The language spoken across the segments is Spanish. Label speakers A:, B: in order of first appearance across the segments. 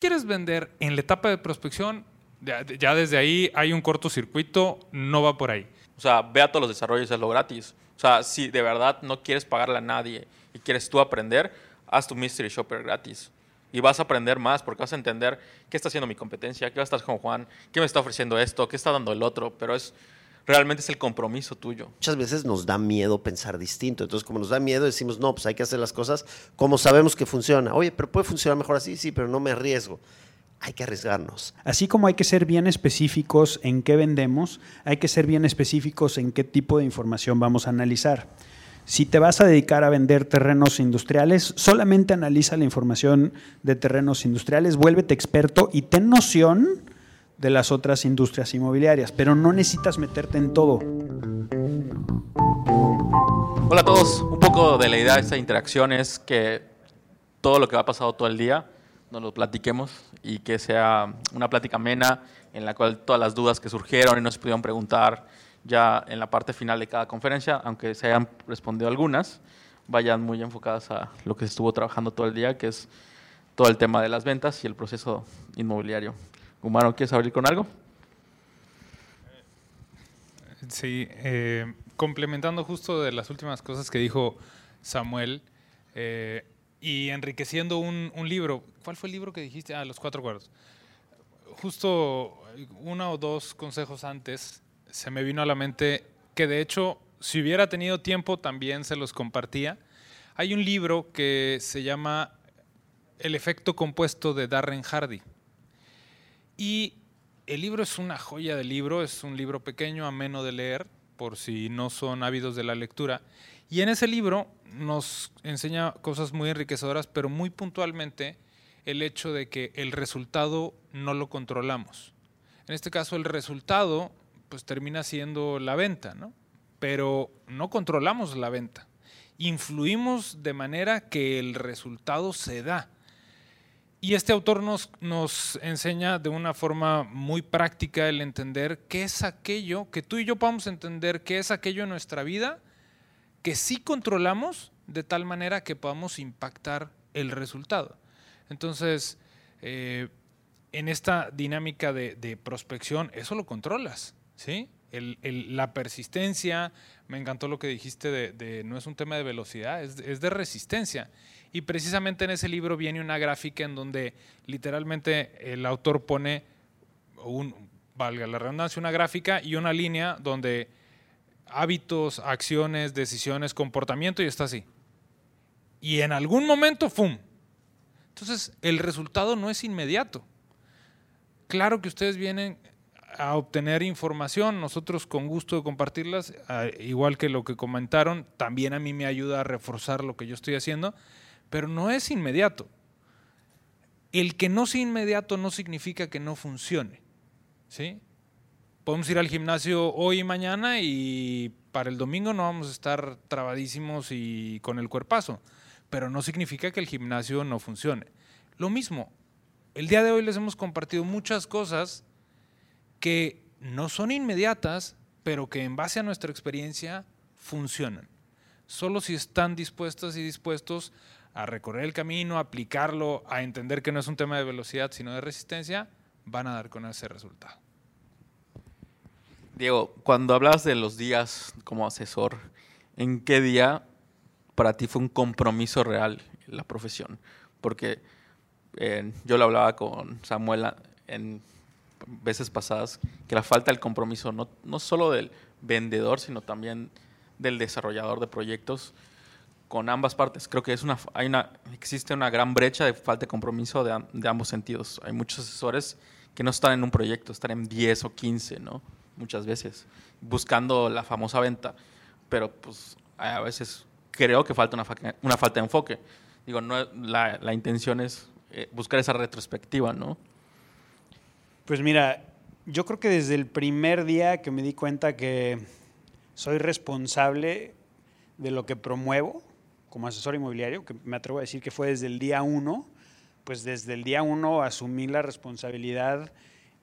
A: quieres vender en la etapa de prospección, ya, desde ahí hay un cortocircuito, no va por ahí.
B: O sea, ve a todos los desarrollos, es lo gratis. O sea, si de verdad no quieres pagarle a nadie y quieres tú aprender, haz tu Mystery Shopper gratis. Y vas a aprender más porque vas a entender qué está haciendo mi competencia, qué va a estar con Juan, qué me está ofreciendo esto, qué está dando el otro. Pero es realmente es el compromiso tuyo.
C: Muchas veces nos da miedo pensar distinto. Entonces, como nos da miedo, decimos, no, pues hay que hacer las cosas como sabemos que funciona. Oye, pero puede funcionar mejor así, sí, pero no me arriesgo hay que arriesgarnos.
D: Así como hay que ser bien específicos en qué vendemos, hay que ser bien específicos en qué tipo de información vamos a analizar. Si te vas a dedicar a vender terrenos industriales, solamente analiza la información de terrenos industriales, vuélvete experto y ten noción de las otras industrias inmobiliarias, pero no necesitas meterte en todo.
B: Hola a todos, un poco de la idea de esta interacción es que todo lo que ha pasado todo el día nos lo platiquemos y que sea una plática amena en la cual todas las dudas que surgieron y nos pudieron preguntar ya en la parte final de cada conferencia, aunque se hayan respondido algunas, vayan muy enfocadas a lo que se estuvo trabajando todo el día, que es todo el tema de las ventas y el proceso inmobiliario. Humano, ¿quieres abrir con algo?
A: Sí, eh, complementando justo de las últimas cosas que dijo Samuel, eh, y enriqueciendo un, libro. ¿Cuál fue el libro que dijiste? Ah, Los Cuatro Cuerdos. Justo uno o dos consejos antes se me vino a la mente que de hecho, si hubiera tenido tiempo, también se los compartía. Hay un libro que se llama El efecto compuesto de Darren Hardy. Y el libro es una joya de libro, es un libro pequeño, ameno de leer, por si no son ávidos de la lectura. Y en ese libro nos enseña cosas muy enriquecedoras, pero muy puntualmente el hecho de que el resultado no lo controlamos. En este caso el resultado pues termina siendo la venta, ¿no? Pero no controlamos la venta. Influimos de manera que el resultado se da. Y este autor nos, nos enseña de una forma muy práctica el entender qué es aquello, que tú y yo podamos entender qué es aquello en nuestra vida que sí controlamos de tal manera que podamos impactar el resultado. Entonces, eh, en esta dinámica de, prospección, eso lo controlas, ¿sí? la persistencia, me encantó lo que dijiste de, no es un tema de velocidad, es, es, de resistencia. Y precisamente en ese libro viene una gráfica en donde literalmente el autor pone, un, valga la redundancia, una gráfica y una línea donde hábitos, acciones, decisiones, comportamiento y está así. Y en algún momento, ¡fum! Entonces, el resultado no es inmediato. Claro que ustedes vienen a obtener información, nosotros con gusto de compartirlas, igual que lo que comentaron, también a mí me ayuda a reforzar lo que yo estoy haciendo, pero no es inmediato. El que no sea inmediato no significa que no funcione. ¿sí? podemos ir al gimnasio hoy y mañana y para el domingo no vamos a estar trabadísimos y con el cuerpazo, pero no significa que el gimnasio no funcione. Lo mismo, el día de hoy les hemos compartido muchas cosas que no son inmediatas, pero que en base a nuestra experiencia funcionan. Solo si están dispuestas y dispuestos a recorrer el camino, a aplicarlo, a entender que no es un tema de velocidad, sino de resistencia, van a dar con ese resultado.
B: Diego, cuando hablas de los días como asesor, ¿en qué día para ti fue un compromiso real la profesión? Porque eh, yo lo hablaba con Samuel en veces pasadas, que la falta del compromiso, no, no solo del vendedor, sino también del desarrollador de proyectos, con ambas partes. Creo que es una, hay una, existe una gran brecha de falta de compromiso de, de ambos sentidos. Hay muchos asesores que no están en un proyecto, están en 10 o 15, ¿no? muchas veces, buscando la famosa venta, pero pues a veces creo que falta una, una falta de enfoque. Digo, no, la, la intención es eh, buscar esa retrospectiva, ¿no?
D: Pues mira, yo creo que desde el primer día que me di cuenta que soy responsable de lo que promuevo como asesor inmobiliario, que me atrevo a decir que fue desde el día uno, pues desde el día uno asumí la responsabilidad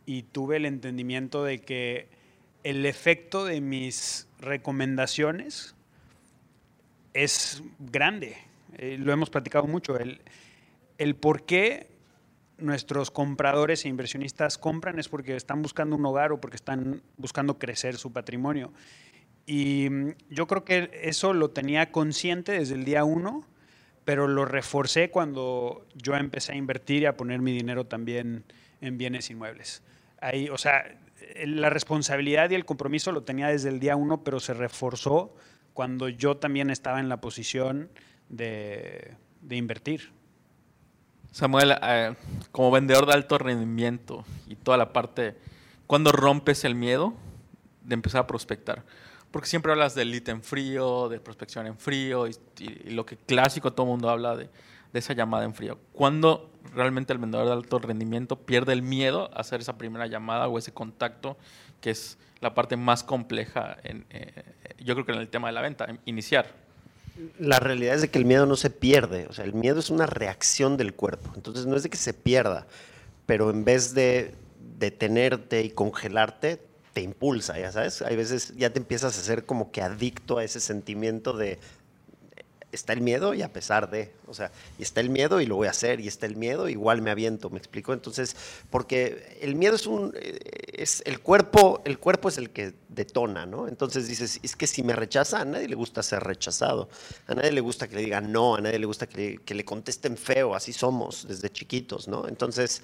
D: y tuve el entendimiento de que el efecto de mis recomendaciones es grande. Eh, lo hemos platicado mucho. El, el por qué nuestros compradores e inversionistas compran es porque están buscando un hogar o porque están buscando crecer su patrimonio. Y mm, yo creo que eso lo tenía consciente desde el día uno, pero lo reforcé cuando yo empecé a invertir y a poner mi dinero también en bienes inmuebles. Ahí, o sea, la responsabilidad y el compromiso lo tenía desde el día uno, pero se reforzó cuando yo también estaba en la posición de, de invertir.
B: Samuel, eh, como vendedor de alto rendimiento y toda la parte, ¿cuándo rompes el miedo de empezar a prospectar? Porque siempre hablas del lead en frío, de prospección en frío, y, lo que clásico todo el mundo habla de, esa llamada en frío. ¿Cuándo realmente el vendedor de alto rendimiento pierde el miedo a hacer esa primera llamada o ese contacto, que es la parte más compleja, en, eh, yo creo que en el tema de la venta, iniciar?
C: La realidad es de que el miedo no se pierde, o sea, el miedo es una reacción del cuerpo, entonces no es de que se pierda, pero en vez de detenerte y congelarte, te impulsa, ya sabes, hay veces ya te empiezas a ser como que adicto a ese sentimiento de está el miedo y a pesar de, o sea, y está el miedo y lo voy a hacer, y está el miedo, igual me aviento, ¿me explico? Entonces, porque el miedo es un, eh, es el cuerpo, el cuerpo es el que detona, ¿no? Entonces dices, es que si me rechaza, a nadie le gusta ser rechazado, a nadie le gusta que le digan no, a nadie le gusta que le, que le contesten feo, así somos desde chiquitos, ¿no? Entonces,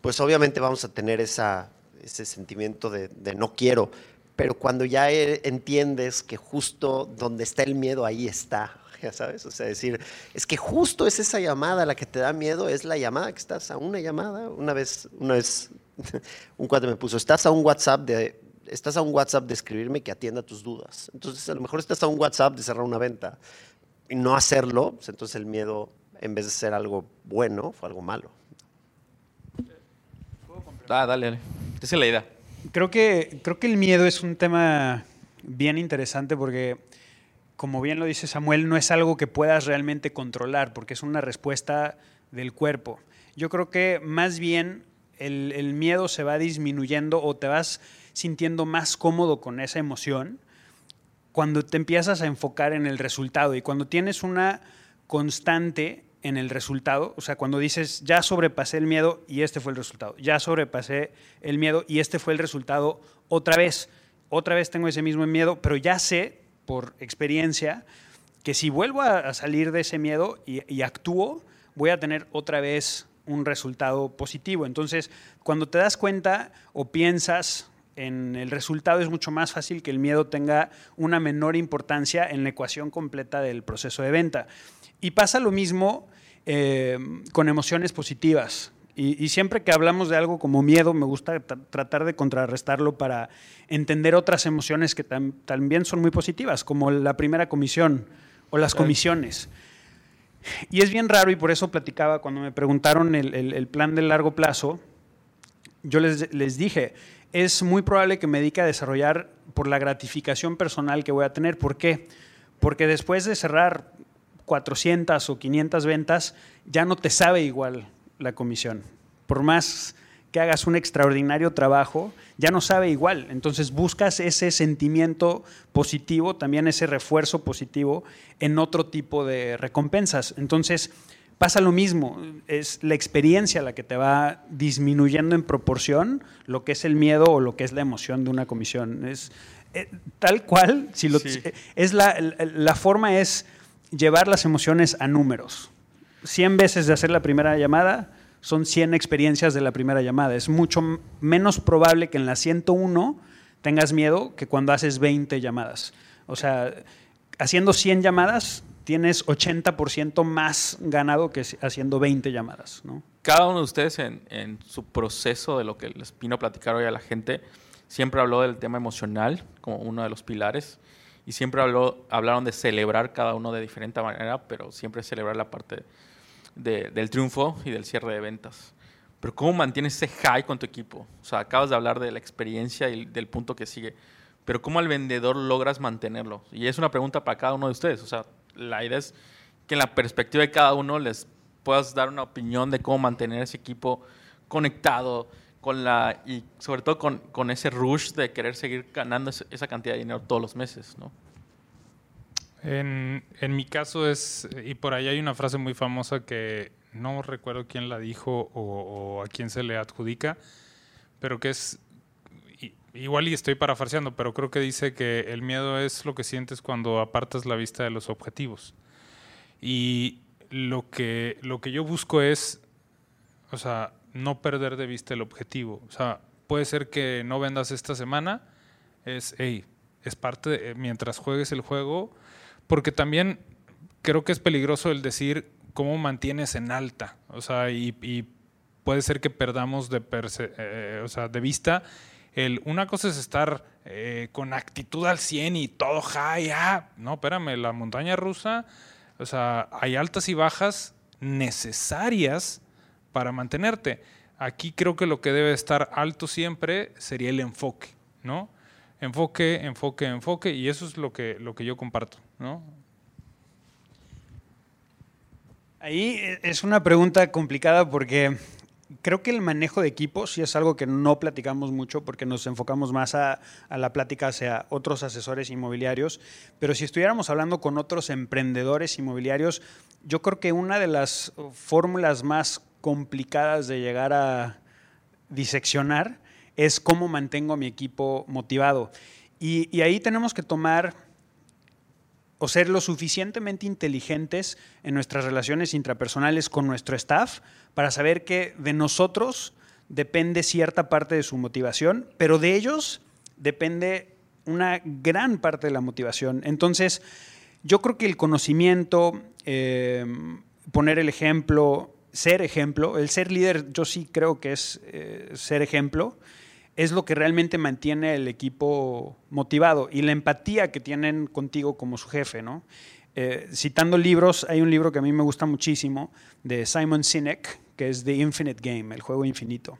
C: pues obviamente vamos a tener esa, ese sentimiento de, no quiero, pero cuando ya e, entiendes que justo donde está el miedo, ahí está, ya sabes, o sea, decir, es que justo es esa llamada la que te da miedo, es la llamada que estás a una llamada, una vez, una vez, un cuate me puso, estás a un WhatsApp de, estás a un WhatsApp de escribirme que atienda tus dudas, entonces a lo mejor estás a un WhatsApp de cerrar una venta y no hacerlo, pues entonces el miedo, en vez de ser algo bueno, fue algo malo.
B: Ah, dale, dale. Esa es la idea.
D: Creo que, creo que el miedo es un tema bien interesante porque, como bien lo dice Samuel, no es algo que puedas realmente controlar porque es una respuesta del cuerpo. Yo creo que más bien el, el miedo se va disminuyendo o te vas sintiendo más cómodo con esa emoción cuando te empiezas a enfocar en el resultado y cuando tienes una constante en el resultado, o sea, cuando dices, ya sobrepasé el miedo y este fue el resultado, ya sobrepasé el miedo y este fue el resultado otra vez, otra vez tengo ese mismo miedo, pero ya sé por experiencia que si vuelvo a, salir de ese miedo y, actúo, voy a tener otra vez un resultado positivo. Entonces, cuando te das cuenta o piensas en el resultado, es mucho más fácil que el miedo tenga una menor importancia en la ecuación completa del proceso de venta. Y pasa lo mismo eh, con emociones positivas. Y, y, siempre que hablamos de algo como miedo, me gusta tratar de contrarrestarlo para entender otras emociones que tam también son muy positivas, como la primera comisión o las comisiones. Y es bien raro y por eso platicaba cuando me preguntaron el, el, el plan de largo plazo, yo les, les dije, es muy probable que me dedique a desarrollar por la gratificación personal que voy a tener. ¿Por qué? Porque después de cerrar 400 o 500 ventas, ya no te sabe igual la comisión. Por más que hagas un extraordinario trabajo, ya no sabe igual. Entonces buscas ese sentimiento positivo, también ese refuerzo positivo en otro tipo de recompensas. Entonces pasa lo mismo, es la experiencia la que te va disminuyendo en proporción lo que es el miedo o lo que es la emoción de una comisión. Es eh, tal cual, si lo, sí. es la, la forma es llevar las emociones a números. 100 veces de hacer la primera llamada son 100 experiencias de la primera llamada. Es mucho menos probable que en la 101 tengas miedo que cuando haces 20 llamadas. O sea, haciendo 100 llamadas tienes 80% más ganado que haciendo 20 llamadas. ¿no?
B: Cada uno de ustedes en, en, su proceso de lo que les vino a platicar hoy a la gente, siempre habló del tema emocional como uno de los pilares y siempre habló, hablaron de celebrar cada uno de diferente manera, pero siempre celebrar la parte de, del triunfo y del cierre de ventas. Pero ¿cómo mantienes ese high con tu equipo? O sea, acabas de hablar de la experiencia y del punto que sigue, pero ¿cómo al vendedor logras mantenerlo? Y es una pregunta para cada uno de ustedes. O sea, la idea es que en la perspectiva de cada uno les puedas dar una opinión de cómo mantener ese equipo conectado, con la y sobre todo con, con, ese rush de querer seguir ganando esa cantidad de dinero todos los meses, ¿no?
A: En, en, mi caso es, y por ahí hay una frase muy famosa que no recuerdo quién la dijo o, a quién se le adjudica, pero que es, igual y estoy parafarseando, pero creo que dice que el miedo es lo que sientes cuando apartas la vista de los objetivos. Y lo que, lo que yo busco es, o sea, no perder de vista el objetivo. O sea, puede ser que no vendas esta semana, es, hey, es parte, de, mientras juegues el juego, porque también creo que es peligroso el decir cómo mantienes en alta, o sea, y, puede ser que perdamos de, eh, sea, de vista el, una cosa es estar eh, con actitud al 100 y todo high, ah, no, espérame, la montaña rusa, o sea, hay altas y bajas necesarias para mantenerte. Aquí creo que lo que debe estar alto siempre sería el enfoque, ¿no? Enfoque, enfoque, enfoque, y eso es lo que, lo que yo comparto, ¿no?
D: Ahí es una pregunta complicada porque creo que el manejo de equipos sí es algo que no platicamos mucho porque nos enfocamos más a, a, la plática hacia otros asesores inmobiliarios, pero si estuviéramos hablando con otros emprendedores inmobiliarios, yo creo que una de las fórmulas más complicadas de llegar a diseccionar es cómo mantengo a mi equipo motivado. Y, ahí tenemos que tomar o ser lo suficientemente inteligentes en nuestras relaciones intrapersonales con nuestro staff para saber que de nosotros depende cierta parte de su motivación, pero de ellos depende una gran parte de la motivación. Entonces, yo creo que el conocimiento, eh, poner el ejemplo, ser ejemplo, el ser líder, yo sí creo que es eh, ser ejemplo es lo que realmente mantiene el equipo motivado y la empatía que tienen contigo como su jefe, ¿no? Eh, citando libros, hay un libro que a mí me gusta muchísimo de Simon Sinek, que es The Infinite Game, el juego infinito.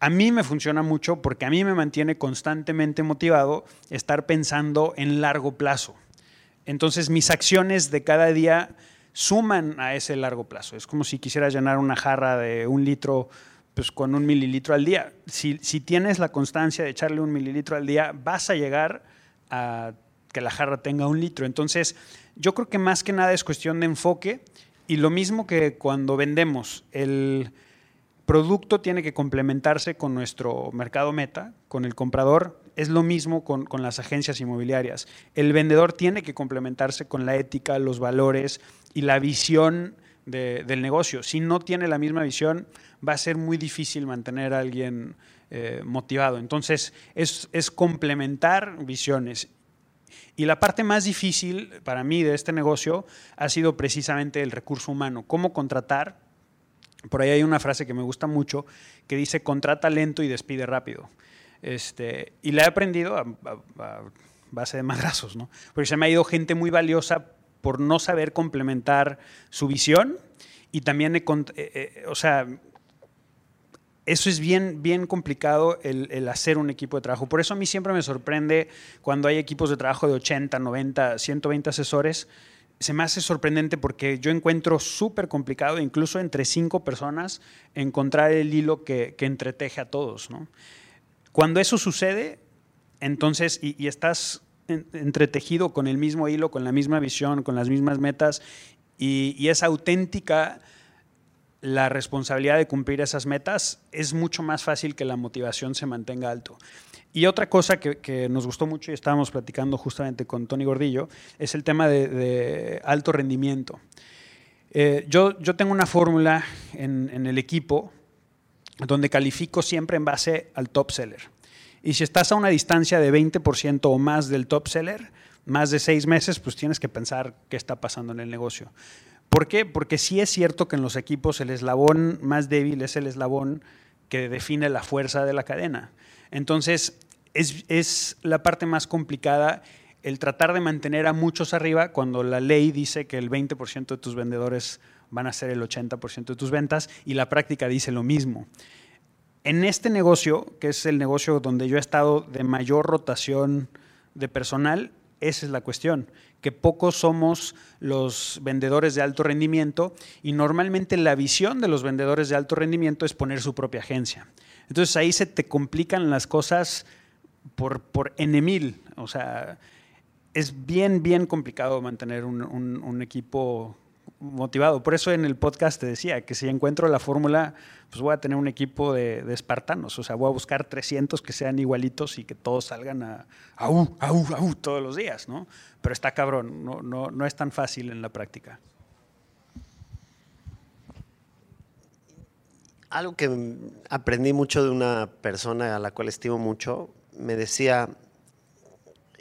D: A mí me funciona mucho porque a mí me mantiene constantemente motivado estar pensando en largo plazo. Entonces mis acciones de cada día suman a ese largo plazo. Es como si quisiera llenar una jarra de un litro pues con un mililitro al día. Si, tienes la constancia de echarle un mililitro al día, vas a llegar a que la jarra tenga un litro. Entonces, yo creo que más que nada es cuestión de enfoque y lo mismo que cuando vendemos, el producto tiene que complementarse con nuestro mercado meta, con el comprador, es lo mismo con, con las agencias inmobiliarias. El vendedor tiene que complementarse con la ética, los valores y la visión del negocio. Si no tiene la misma visión, va a ser muy difícil mantener a alguien eh, motivado. Entonces, es, es complementar visiones. Y la parte más difícil para mí de este negocio ha sido precisamente el recurso humano. ¿Cómo contratar? Por ahí hay una frase que me gusta mucho que dice contrata lento y despide rápido. Este, y la he aprendido a, base de madrazos, ¿no? Porque se me ha ido gente muy valiosa por no saber complementar su visión y también, eh, eh, o sea, eso es bien, bien complicado el, hacer un equipo de trabajo. Por eso a mí siempre me sorprende cuando hay equipos de trabajo de 80, 90, 120 asesores. Se me hace sorprendente porque yo encuentro súper complicado, incluso entre cinco personas, encontrar el hilo que, entreteje a todos. Cuando eso sucede, entonces, y, estás entretejido con el mismo hilo, con la misma visión, con las mismas metas, y, es auténtica la responsabilidad de cumplir esas metas, es mucho más fácil que la motivación se mantenga alto. Y otra cosa que, nos gustó mucho y estábamos platicando justamente con Tony Gordillo es el tema de, alto rendimiento. Eh, yo, yo, tengo una fórmula en, en, el equipo donde califico siempre en base al top seller. Y si estás a una distancia de 20% o más del top seller, más de seis meses, pues tienes que pensar qué está pasando en el negocio. ¿Por qué? Porque sí es cierto que en los equipos el eslabón más débil es el eslabón que define la fuerza de la cadena. Entonces, es, es la parte más complicada el tratar de mantener a muchos arriba cuando la ley dice que el 20% de tus vendedores van a ser el 80% de tus ventas y la práctica dice lo mismo. En este negocio, que es el negocio donde yo he estado de mayor rotación de personal, esa es la cuestión, que pocos somos los vendedores de alto rendimiento y normalmente la visión de los vendedores de alto rendimiento es poner su propia agencia. Entonces ahí se te complican las cosas por, por N O sea, es bien, bien complicado mantener un, equipo motivado. Por eso en el podcast te decía que si encuentro la fórmula, pues voy a tener un equipo de, espartanos. O sea, voy a buscar 300 que sean igualitos y que todos salgan a au, au, au todos los días, ¿no? Pero está cabrón, no, no, no es tan fácil en la práctica.
C: Algo que aprendí mucho de una persona a la cual estimo mucho, me decía,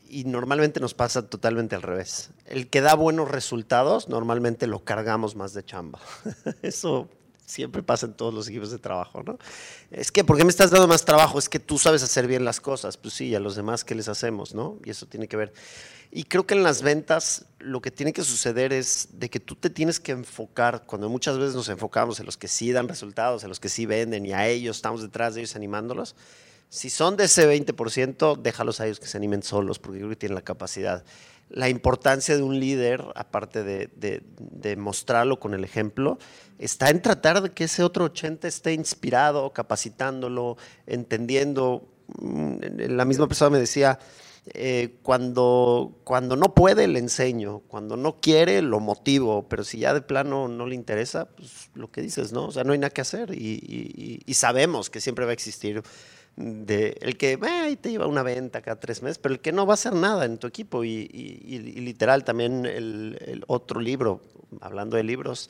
C: y normalmente nos pasa totalmente al revés. El que da buenos resultados, normalmente lo cargamos más de chamba. Eso siempre pasa en todos los equipos de trabajo, ¿no? Es que, ¿por qué me estás dando más trabajo? Es que tú sabes hacer bien las cosas. Pues sí, a los demás, ¿qué les hacemos, no? Y eso tiene que ver. Y creo que en las ventas lo que tiene que suceder es de que tú te tienes que enfocar, cuando muchas veces nos enfocamos en los que sí dan resultados, en los que sí venden y a ellos estamos detrás de ellos animándolos, si son de ese 20%, déjalos a ellos que se animen solos, porque creo que tienen la capacidad. La importancia de un líder, aparte de, de, mostrarlo con el ejemplo, está en tratar de que ese otro 80 esté inspirado, capacitándolo, entendiendo. Mm, la misma persona me decía, eh, cuando, cuando no puede, le enseño. Cuando no quiere, lo motivo. Pero si ya de plano no le interesa, pues lo que dices, ¿no? O sea, no hay nada que hacer. Y, y sabemos que siempre va a existir de el que te lleva una venta cada tres meses, pero el que no va a hacer nada en tu equipo. Y, literal, también el, otro libro, hablando de libros,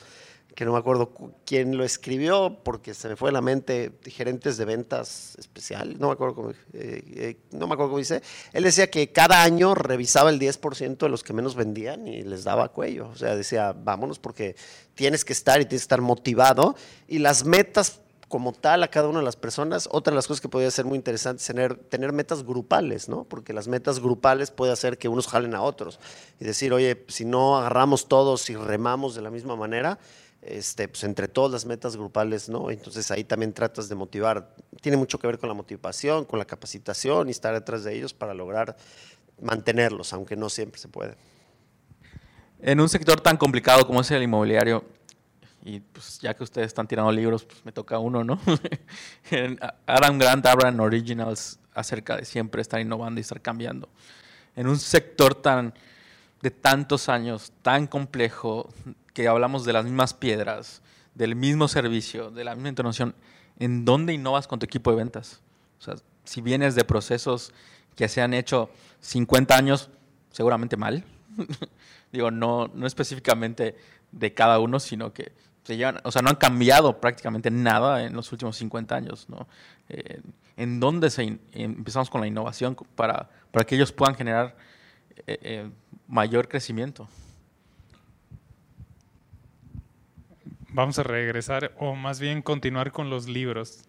C: que no me acuerdo quién lo escribió, porque se me fue a la mente, gerentes de ventas especial, no me acuerdo cómo, eh, eh, no me acuerdo cómo dice. Él decía que cada año revisaba el 10% de los que menos vendían y les daba cuello. O sea, decía, vámonos porque tienes que estar y tienes que estar motivado. Y las metas como tal a cada una de las personas. Otra de las cosas que podría ser muy interesante es tener, tener metas grupales, ¿no? Porque las metas grupales puede hacer que unos jalen a otros y decir, oye, si no agarramos todos y remamos de la misma manera, este, pues entre todas las metas grupales, ¿no? Entonces ahí también tratas de motivar. Tiene mucho que ver con la motivación, con la capacitación y estar detrás de ellos para lograr mantenerlos, aunque no siempre se puede.
B: En un sector tan complicado como es el inmobiliario, y pues ya que ustedes están tirando libros, pues me toca uno, ¿no? Adam Grant habla en Originals acerca de siempre estar innovando y estar cambiando. En un sector tan de tantos años, tan complejo, que hablamos de las mismas piedras, del mismo servicio, de la misma innovación, ¿en dónde innovas con tu equipo de ventas? O sea, si vienes de procesos que se han hecho 50 años, seguramente mal. Digo, no, no específicamente de cada uno, sino que o sea, no han cambiado prácticamente nada en los últimos 50 años, ¿no? Eh, ¿En dónde se empezamos con la innovación para, para que ellos puedan generar eh, eh, mayor crecimiento?
A: Vamos a regresar, o más bien continuar con los libros.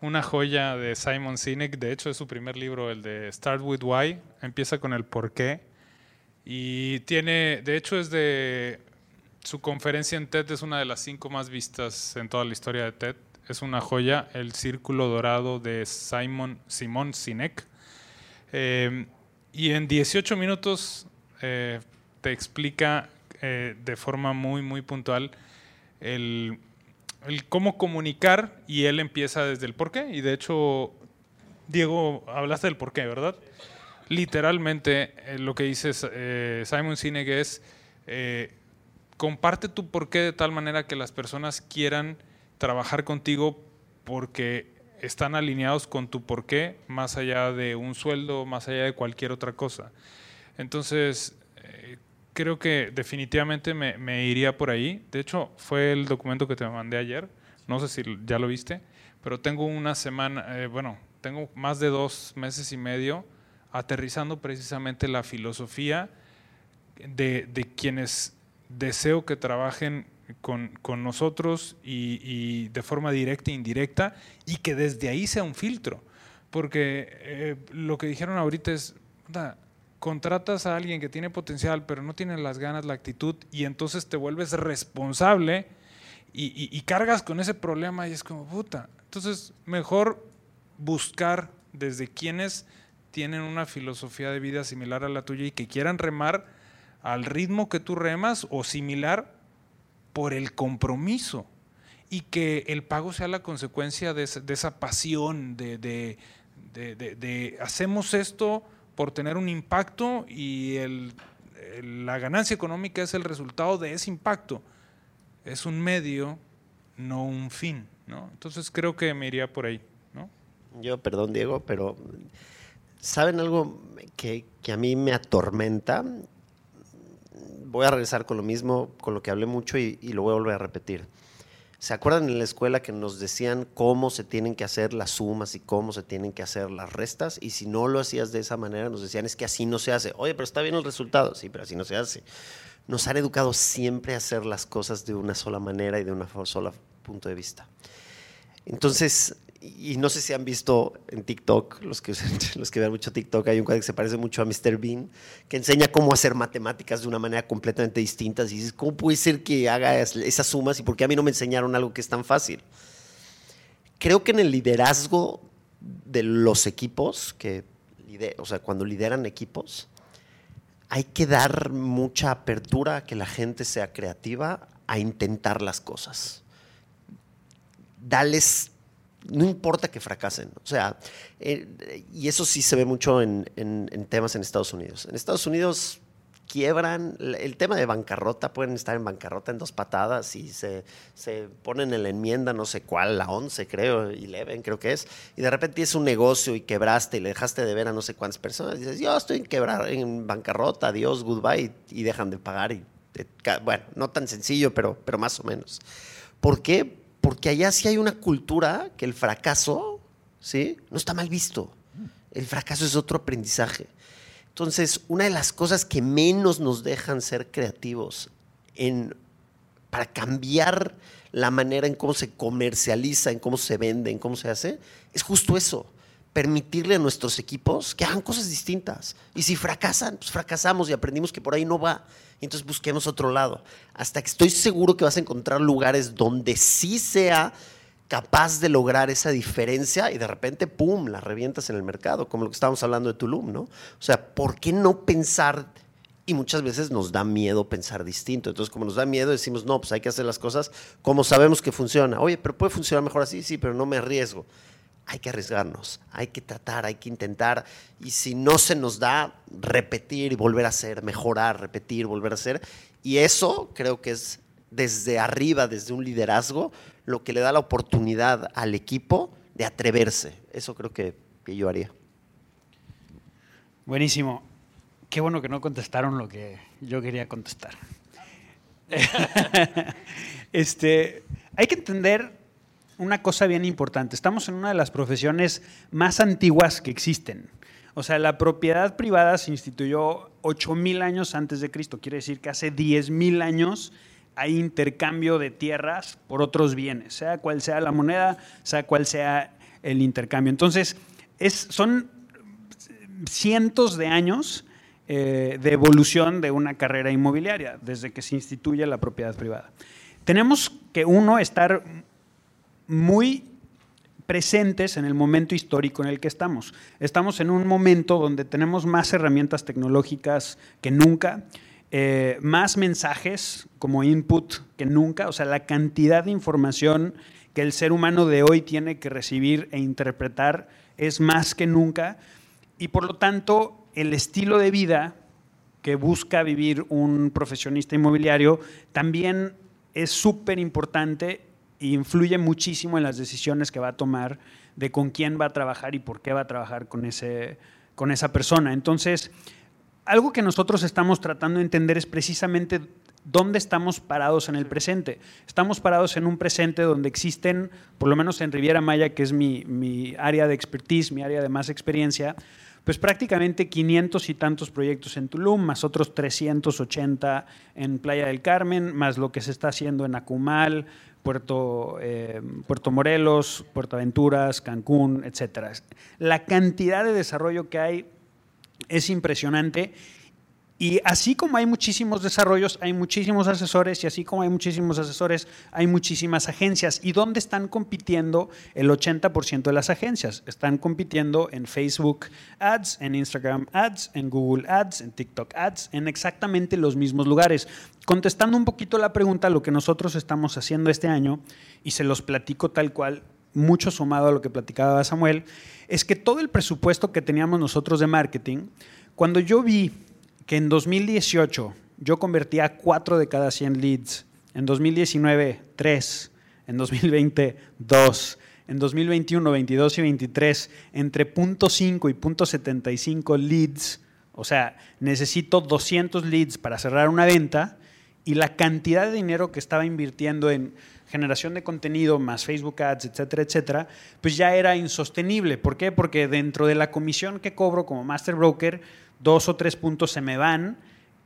A: Una joya de Simon Sinek, de hecho es su primer libro, el de Start with Why, empieza con el por qué. Y tiene, de hecho es de su conferencia en TED es una de las cinco más vistas en toda la historia de TED. Es una joya, El Círculo Dorado de Simon, Simon Sinek. Eh, y en 18 minutos eh, te explica eh, de forma muy, muy puntual el, cómo comunicar y él empieza desde el por qué. Y de hecho, Diego, hablaste del por qué, ¿verdad? Literalmente lo que dice Simon Sinek es comparte tu porqué de tal manera que las personas quieran trabajar contigo porque están alineados con tu porqué, más allá de un sueldo, más allá de cualquier otra cosa. Entonces, eh, creo que definitivamente me, iría por ahí. De hecho, fue el documento que te mandé ayer. No sé si ya lo viste, pero tengo una semana, eh, bueno, tengo más de dos meses y medio aterrizando precisamente la filosofía de, de quienes deseo que trabajen con, nosotros y, de forma directa e indirecta y que desde ahí sea un filtro. Porque eh, lo que dijeron ahorita es, contratas a alguien que tiene potencial pero no tiene las ganas, la actitud y entonces te vuelves responsable y, y cargas con ese problema y es como, puta. Entonces, mejor buscar desde quienes tienen una filosofía de vida similar a la tuya y que quieran remar al ritmo que tú remas o similar por el compromiso y que el pago sea la consecuencia de, esa, pasión, de, hacemos esto por tener un impacto y la ganancia económica es el resultado de ese impacto. Es un medio, no un fin, ¿no? Entonces creo que me iría por ahí, ¿no?
C: Yo, perdón Diego, pero ¿saben algo que a mí me atormenta? Voy a regresar con lo mismo, con lo que hablé mucho y, lo voy a volver a repetir. ¿Se acuerdan en la escuela que nos decían cómo se tienen que hacer las sumas y cómo se tienen que hacer las restas? Y si no lo hacías de esa manera, nos decían es que así no se hace. Oye, pero está bien el resultado. Sí, pero así no se hace. Nos han educado siempre a hacer las cosas de una sola manera y de una sola punto de vista. Entonces, y no sé si han visto en TikTok, los que, los que vean mucho TikTok, hay un cuadro que se parece mucho a Mr. Bean, que enseña cómo hacer matemáticas de una manera completamente distinta. Y dices, ¿cómo puede ser que haga esas sumas y por qué a mí no me enseñaron algo que es tan fácil? Creo que en el liderazgo de los equipos, que, o sea, cuando lideran equipos, hay que dar mucha apertura a que la gente sea creativa, a intentar las cosas. Dales no importa que fracasen. O sea, eh, y eso sí se ve mucho en, temas en Estados Unidos. En Estados Unidos quiebran, el tema de bancarrota, pueden estar en bancarrota en dos patadas y se, se ponen en la enmienda, no sé cuál, la 11 creo, y 11 creo que es, y de repente tienes un negocio y quebraste y le dejaste de ver a no sé cuántas personas, y dices, yo estoy en quebrar, en bancarrota, adiós, goodbye, y, dejan de pagar. Y, bueno, no tan sencillo, pero, pero más o menos. ¿Por qué? Porque allá sí hay una cultura que el fracaso, ¿sí? No está mal visto. El fracaso es otro aprendizaje. Entonces, una de las cosas que menos nos dejan ser creativos en, para cambiar la manera en cómo se comercializa, en cómo se vende, en cómo se hace, es justo eso. Permitirle a nuestros equipos que hagan cosas distintas. Y si fracasan, pues fracasamos y aprendimos que por ahí no va y entonces busquemos otro lado. Hasta que estoy seguro que vas a encontrar lugares donde sí sea capaz de lograr esa diferencia y de repente, ¡pum!, la revientas en el mercado, como lo que estábamos hablando de Tulum, ¿no? O sea, ¿por qué no pensar? Y muchas veces nos da miedo pensar distinto. Entonces, como nos da miedo, decimos, no, pues hay que hacer las cosas como sabemos que funciona. Oye, pero puede funcionar mejor así, sí, pero no me arriesgo hay que arriesgarnos, hay que tratar, hay que intentar. Y si no se nos da, repetir y volver a hacer, mejorar, repetir, volver a hacer. Y eso creo que es desde arriba, desde un liderazgo, lo que le da la oportunidad al equipo de atreverse. Eso creo que, que yo haría.
D: Buenísimo. Qué bueno que no contestaron lo que yo quería contestar. este, hay que entender una cosa bien importante. Estamos en una de las profesiones más antiguas que existen. O sea, la propiedad privada se instituyó 8.000 años antes de Cristo. Quiere decir que hace 10.000 años hay intercambio de tierras por otros bienes, sea cual sea la moneda, sea cual sea el intercambio. Entonces, es, son cientos de años eh, de evolución de una carrera inmobiliaria desde que se instituye la propiedad privada. Tenemos que, uno, estar muy presentes en el momento histórico en el que estamos. Estamos en un momento donde tenemos más herramientas tecnológicas que nunca, eh, más mensajes como input que nunca, o sea, la cantidad de información que el ser humano de hoy tiene que recibir e interpretar es más que nunca y por lo tanto el estilo de vida que busca vivir un profesionista inmobiliario también es súper importante influye muchísimo en las decisiones que va a tomar de con quién va a trabajar y por qué va a trabajar con, ese, con esa persona. Entonces, algo que nosotros estamos tratando de entender es precisamente dónde estamos parados en el presente. Estamos parados en un presente donde existen, por lo menos en Riviera Maya, que es mi, mi área de expertise, mi área de más experiencia, pues prácticamente 500 y tantos proyectos en Tulum, más otros 380 en Playa del Carmen, más lo que se está haciendo en Acumal, Puerto, eh, Puerto Morelos, Puerto Aventuras, Cancún, etc. La cantidad de desarrollo que hay es impresionante y así como hay muchísimos desarrollos, hay muchísimos asesores y así como hay muchísimos asesores, hay muchísimas agencias. ¿Y dónde están compitiendo el 80% de las agencias? Están compitiendo en Facebook Ads, en Instagram Ads, en Google Ads, en TikTok Ads, en exactamente los mismos lugares. Contestando un poquito la pregunta, lo que nosotros estamos haciendo este año, y se los platico tal cual, mucho sumado a lo que platicaba Samuel, es que todo el presupuesto que teníamos nosotros de marketing, cuando yo vi que en 2018 yo convertía 4 de cada 100 leads, en 2019 3, en 2020 2, en 2021 22 y 23 entre 0.5 y 0.75 leads, o sea, necesito 200 leads para cerrar una venta y la cantidad de dinero que estaba invirtiendo en generación de contenido más Facebook Ads, etcétera, etcétera, pues ya era insostenible. ¿Por qué? Porque dentro de la comisión que cobro como Master Broker, dos o tres puntos se me van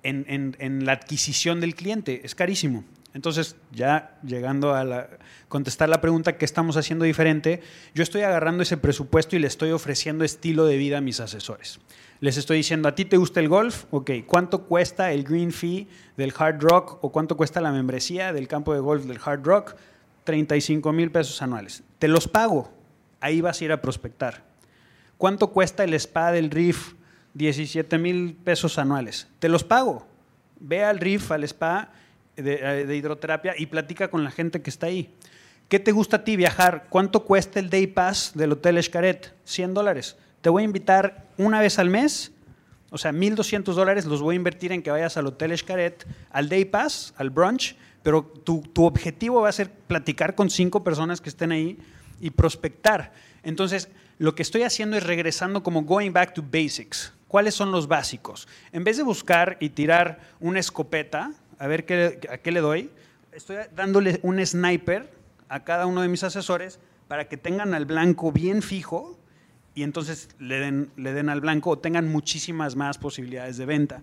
D: en, la adquisición del cliente. Es carísimo. Entonces, ya llegando a contestar la pregunta, ¿qué estamos haciendo diferente? Yo estoy agarrando ese presupuesto y le estoy ofreciendo estilo de vida a mis asesores. Les estoy diciendo, ¿a ti te gusta el golf? Ok, ¿cuánto cuesta el green fee del Hard Rock o cuánto cuesta la membresía del campo de golf del Hard Rock? 35 mil pesos anuales. Te los pago. Ahí vas a ir a prospectar. ¿Cuánto cuesta el spa del Reef? 17 mil pesos anuales. Te los pago. Ve al Reef, al spa de, hidroterapia y platica con la gente que está ahí. ¿Qué te gusta a ti viajar? ¿Cuánto cuesta el Day Pass del Hotel Escaret? 100 dólares. Te voy a invitar una vez al mes, o sea, 1.200 dólares los voy a invertir en que vayas al Hotel Escaret, al Day Pass, al brunch, pero tu, tu objetivo va a ser platicar con cinco personas que estén ahí y prospectar. Entonces, lo que estoy haciendo es regresando como going back to basics. ¿Cuáles son los básicos? En vez de buscar y tirar una escopeta, a ver qué, a qué le doy, estoy dándole un sniper a cada uno de mis asesores para que tengan al blanco bien fijo y entonces le den, le den al blanco o tengan muchísimas más posibilidades de venta.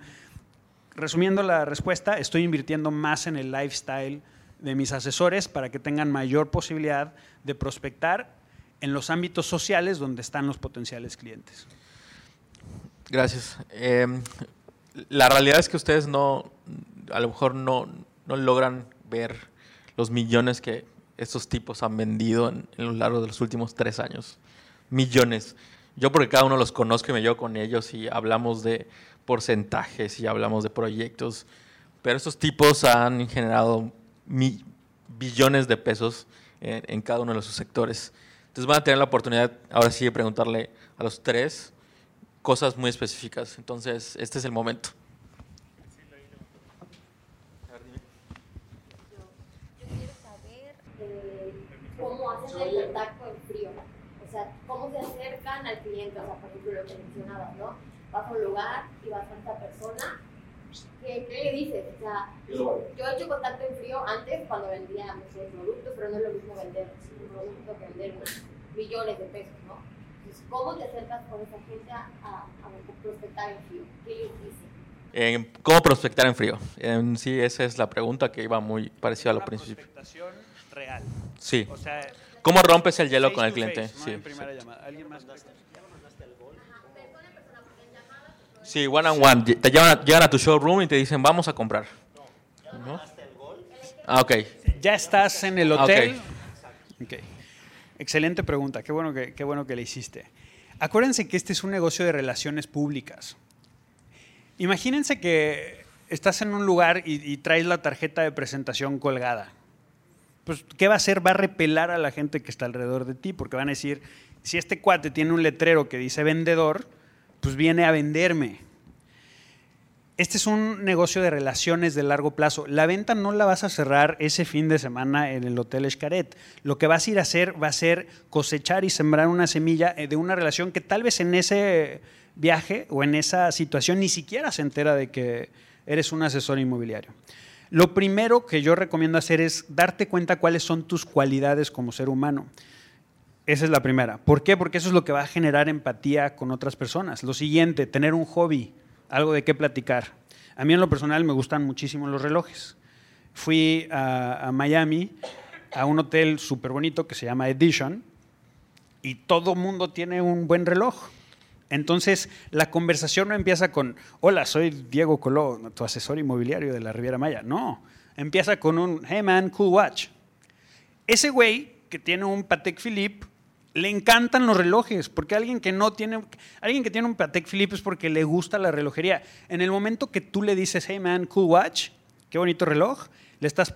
D: Resumiendo la respuesta, estoy invirtiendo más en el lifestyle de mis asesores para que tengan mayor posibilidad de prospectar en los ámbitos sociales donde están los potenciales clientes.
B: Gracias. Em, la realidad es que ustedes no, a lo mejor no, no logran ver los millones que estos tipos han vendido en, en lo largo de los últimos tres años millones. Yo porque cada uno los conozco y me llevo con ellos y hablamos de porcentajes y hablamos de proyectos, pero estos tipos han generado billones de pesos en, cada uno de sus sectores. Entonces van a tener la oportunidad ahora sí de preguntarle a los tres cosas muy específicas. Entonces, este es el momento.
E: Yo, quiero saber eh, cómo hacen el contacto en frío. O sea, cómo se acercan al cliente, o sea, por ejemplo, lo que mencionabas, ¿no? Vas a un lugar y vas a esta persona, ¿qué, qué le dices? O sea, yo he hecho contacto en frío antes cuando vendía, no sé, productos, pero no es lo mismo vender un producto que vender unos millones de pesos, ¿no? Entonces, ¿cómo te acercas con esa gente a, a, prospectar en frío? ¿Qué les dices?
B: Eh, ¿Cómo prospectar en frío? En sí, esa es la pregunta que iba muy parecida a lo principio.
D: Prospectación real.
B: Sí. O sea, ¿Cómo rompes el hielo con el cliente? sí, Sí, one on one. Te llegan a tu showroom y te dicen, vamos a comprar. ¿No? Ah, ok.
D: Ya estás en el hotel. Okay. Excelente pregunta. Qué bueno, que, qué bueno que le hiciste. Acuérdense que este es un negocio de relaciones públicas. Imagínense que estás en un lugar y traes la tarjeta de presentación colgada pues, ¿qué va a hacer? Va a repelar a la gente que está alrededor de ti, porque van a decir, si este cuate tiene un letrero que dice vendedor, pues viene a venderme. Este es un negocio de relaciones de largo plazo. La venta no la vas a cerrar ese fin de semana en el Hotel Escaret. Lo que vas a ir a hacer va a ser cosechar y sembrar una semilla eh, de una relación que tal vez en ese viaje o en esa situación ni siquiera se entera de que eres un asesor inmobiliario. Lo primero que yo recomiendo hacer es darte cuenta cuáles son tus cualidades como ser humano. Esa es la primera. ¿Por qué? Porque eso es lo que va a generar empatía con otras personas. Lo siguiente, tener un hobby, algo de qué platicar. A mí en lo personal me gustan muchísimo los relojes. Fui a, Miami a un hotel súper bonito que se llama Edition y todo mundo tiene un buen reloj. Entonces, la conversación no empieza con, hola, soy Diego Coló, tu asesor inmobiliario de la Riviera Maya. No, empieza con un, hey man, cool watch. Ese güey que tiene un Patek Philippe, le encantan los relojes, porque alguien que no tiene, alguien que tiene un Patek Philippe es porque le gusta la relojería. En el momento que tú le dices, hey man, cool watch, qué bonito reloj, le estás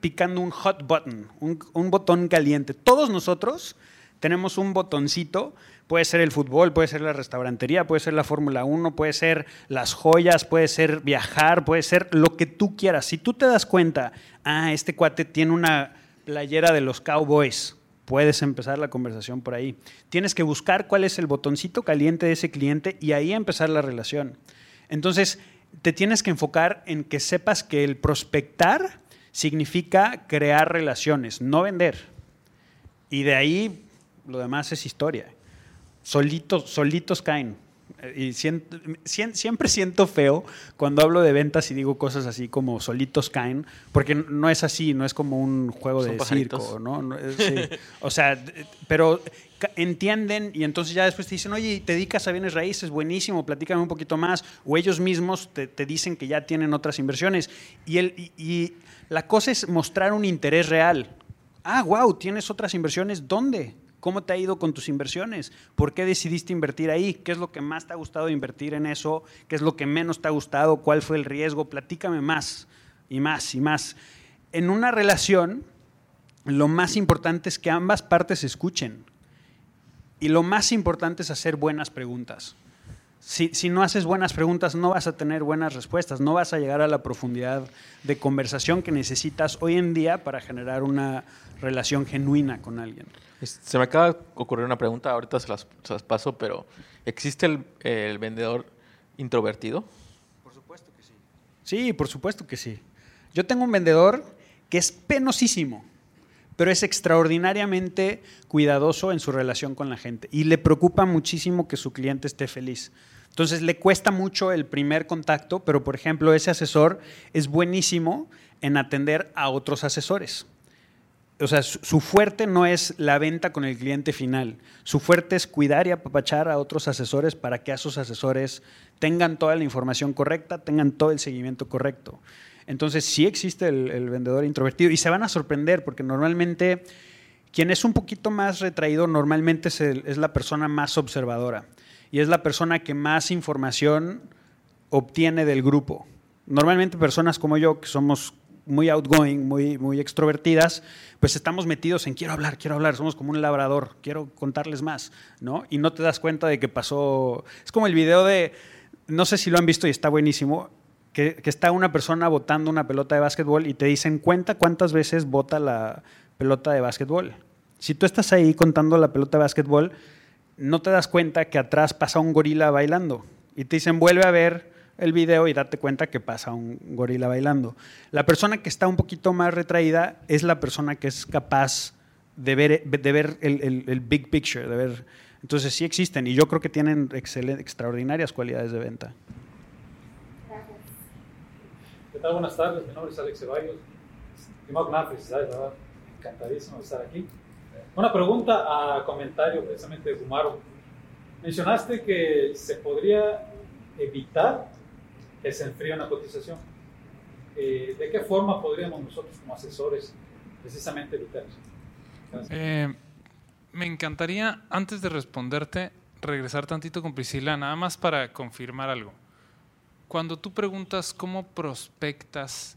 D: picando un hot button, un, botón caliente. Todos nosotros tenemos un botoncito, puede ser el fútbol, puede ser la restaurantería, puede ser la Fórmula 1, puede ser las joyas, puede ser viajar, puede ser lo que tú quieras. Si tú te das cuenta, ah, este cuate tiene una playera de los Cowboys, puedes empezar la conversación por ahí. Tienes que buscar cuál es el botoncito caliente de ese cliente y ahí empezar la relación. Entonces, te tienes que enfocar en que sepas que el prospectar significa crear relaciones, no vender. Y de ahí lo demás es historia. Solitos, solitos caen. Y siento- siempre siento feo cuando hablo de ventas y digo cosas así como solitos caen, porque no es así, no es como un juego de
B: pajaritos.
D: circo, ¿no? Sí. O sea, pero entienden y entonces ya después te dicen, oye, te dedicas a bienes raíces, buenísimo, platícame un poquito más. O ellos mismos te, te dicen que ya tienen otras inversiones. Y, el, y, y la cosa es mostrar un interés real. Ah, wow, tienes otras inversiones, ¿dónde? ¿Cómo te ha ido con tus inversiones? ¿Por qué decidiste invertir ahí? ¿Qué es lo que más te ha gustado invertir en eso? ¿Qué es lo que menos te ha gustado? ¿Cuál fue el riesgo? Platícame más y más y más. En una relación, lo más importante es que ambas partes escuchen. Y lo más importante es hacer buenas preguntas. Si, si no haces buenas preguntas, no vas a tener buenas respuestas, no vas a llegar a la profundidad de conversación que necesitas hoy en día para generar una relación genuina con alguien.
B: Se me acaba de ocurrir una pregunta, ahorita se las, se las paso, pero ¿existe el, el vendedor introvertido?
D: Sí, por supuesto que sí. Yo tengo un vendedor que es penosísimo, pero es extraordinariamente cuidadoso en su relación con la gente y le preocupa muchísimo que su cliente esté feliz. Entonces le cuesta mucho el primer contacto, pero por ejemplo ese asesor es buenísimo en atender a otros asesores. O sea, su, fuerte no es la venta con el cliente final. Su fuerte es cuidar y apapachar a otros asesores para que esos asesores tengan toda la información correcta, tengan todo el seguimiento correcto. Entonces, sí existe el, vendedor introvertido y se van a sorprender porque normalmente quien es un poquito más retraído normalmente es la persona más observadora y es la persona que más información obtiene del grupo. Normalmente personas como yo, que somos muy outgoing, muy, muy extrovertidas, pues estamos metidos en quiero hablar, quiero hablar, somos como un labrador, quiero contarles más, ¿no? Y no te das cuenta de que pasó... Es como el video de, no sé si lo han visto y está buenísimo, que, que está una persona botando una pelota de básquetbol y te dicen cuenta cuántas veces bota la pelota de básquetbol. Si tú estás ahí contando la pelota de básquetbol, no te das cuenta que atrás pasa un gorila bailando. Y te dicen, vuelve a ver el video y date cuenta que pasa un gorila bailando. La persona que está un poquito más retraída es la persona que es capaz de ver, de ver el, el- el big picture, de ver. Entonces sí existen y yo creo que tienen extraordinarias cualidades de venta.
E: Gracias.
F: ¿Qué tal? Buenas tardes, mi nombre es Alex Ceballos. Primero que felicidades, ¿verdad? Encantadísimo de estar aquí. Una pregunta a comentario precisamente de Gumaro. Mencionaste que se podría evitar que se enfríe una cotización. Eh, ¿De qué forma podríamos nosotros como asesores precisamente evitar eso?
A: Eh, me encantaría, antes de responderte, regresar tantito con Priscila, nada más para confirmar algo. Cuando tú preguntas cómo prospectas,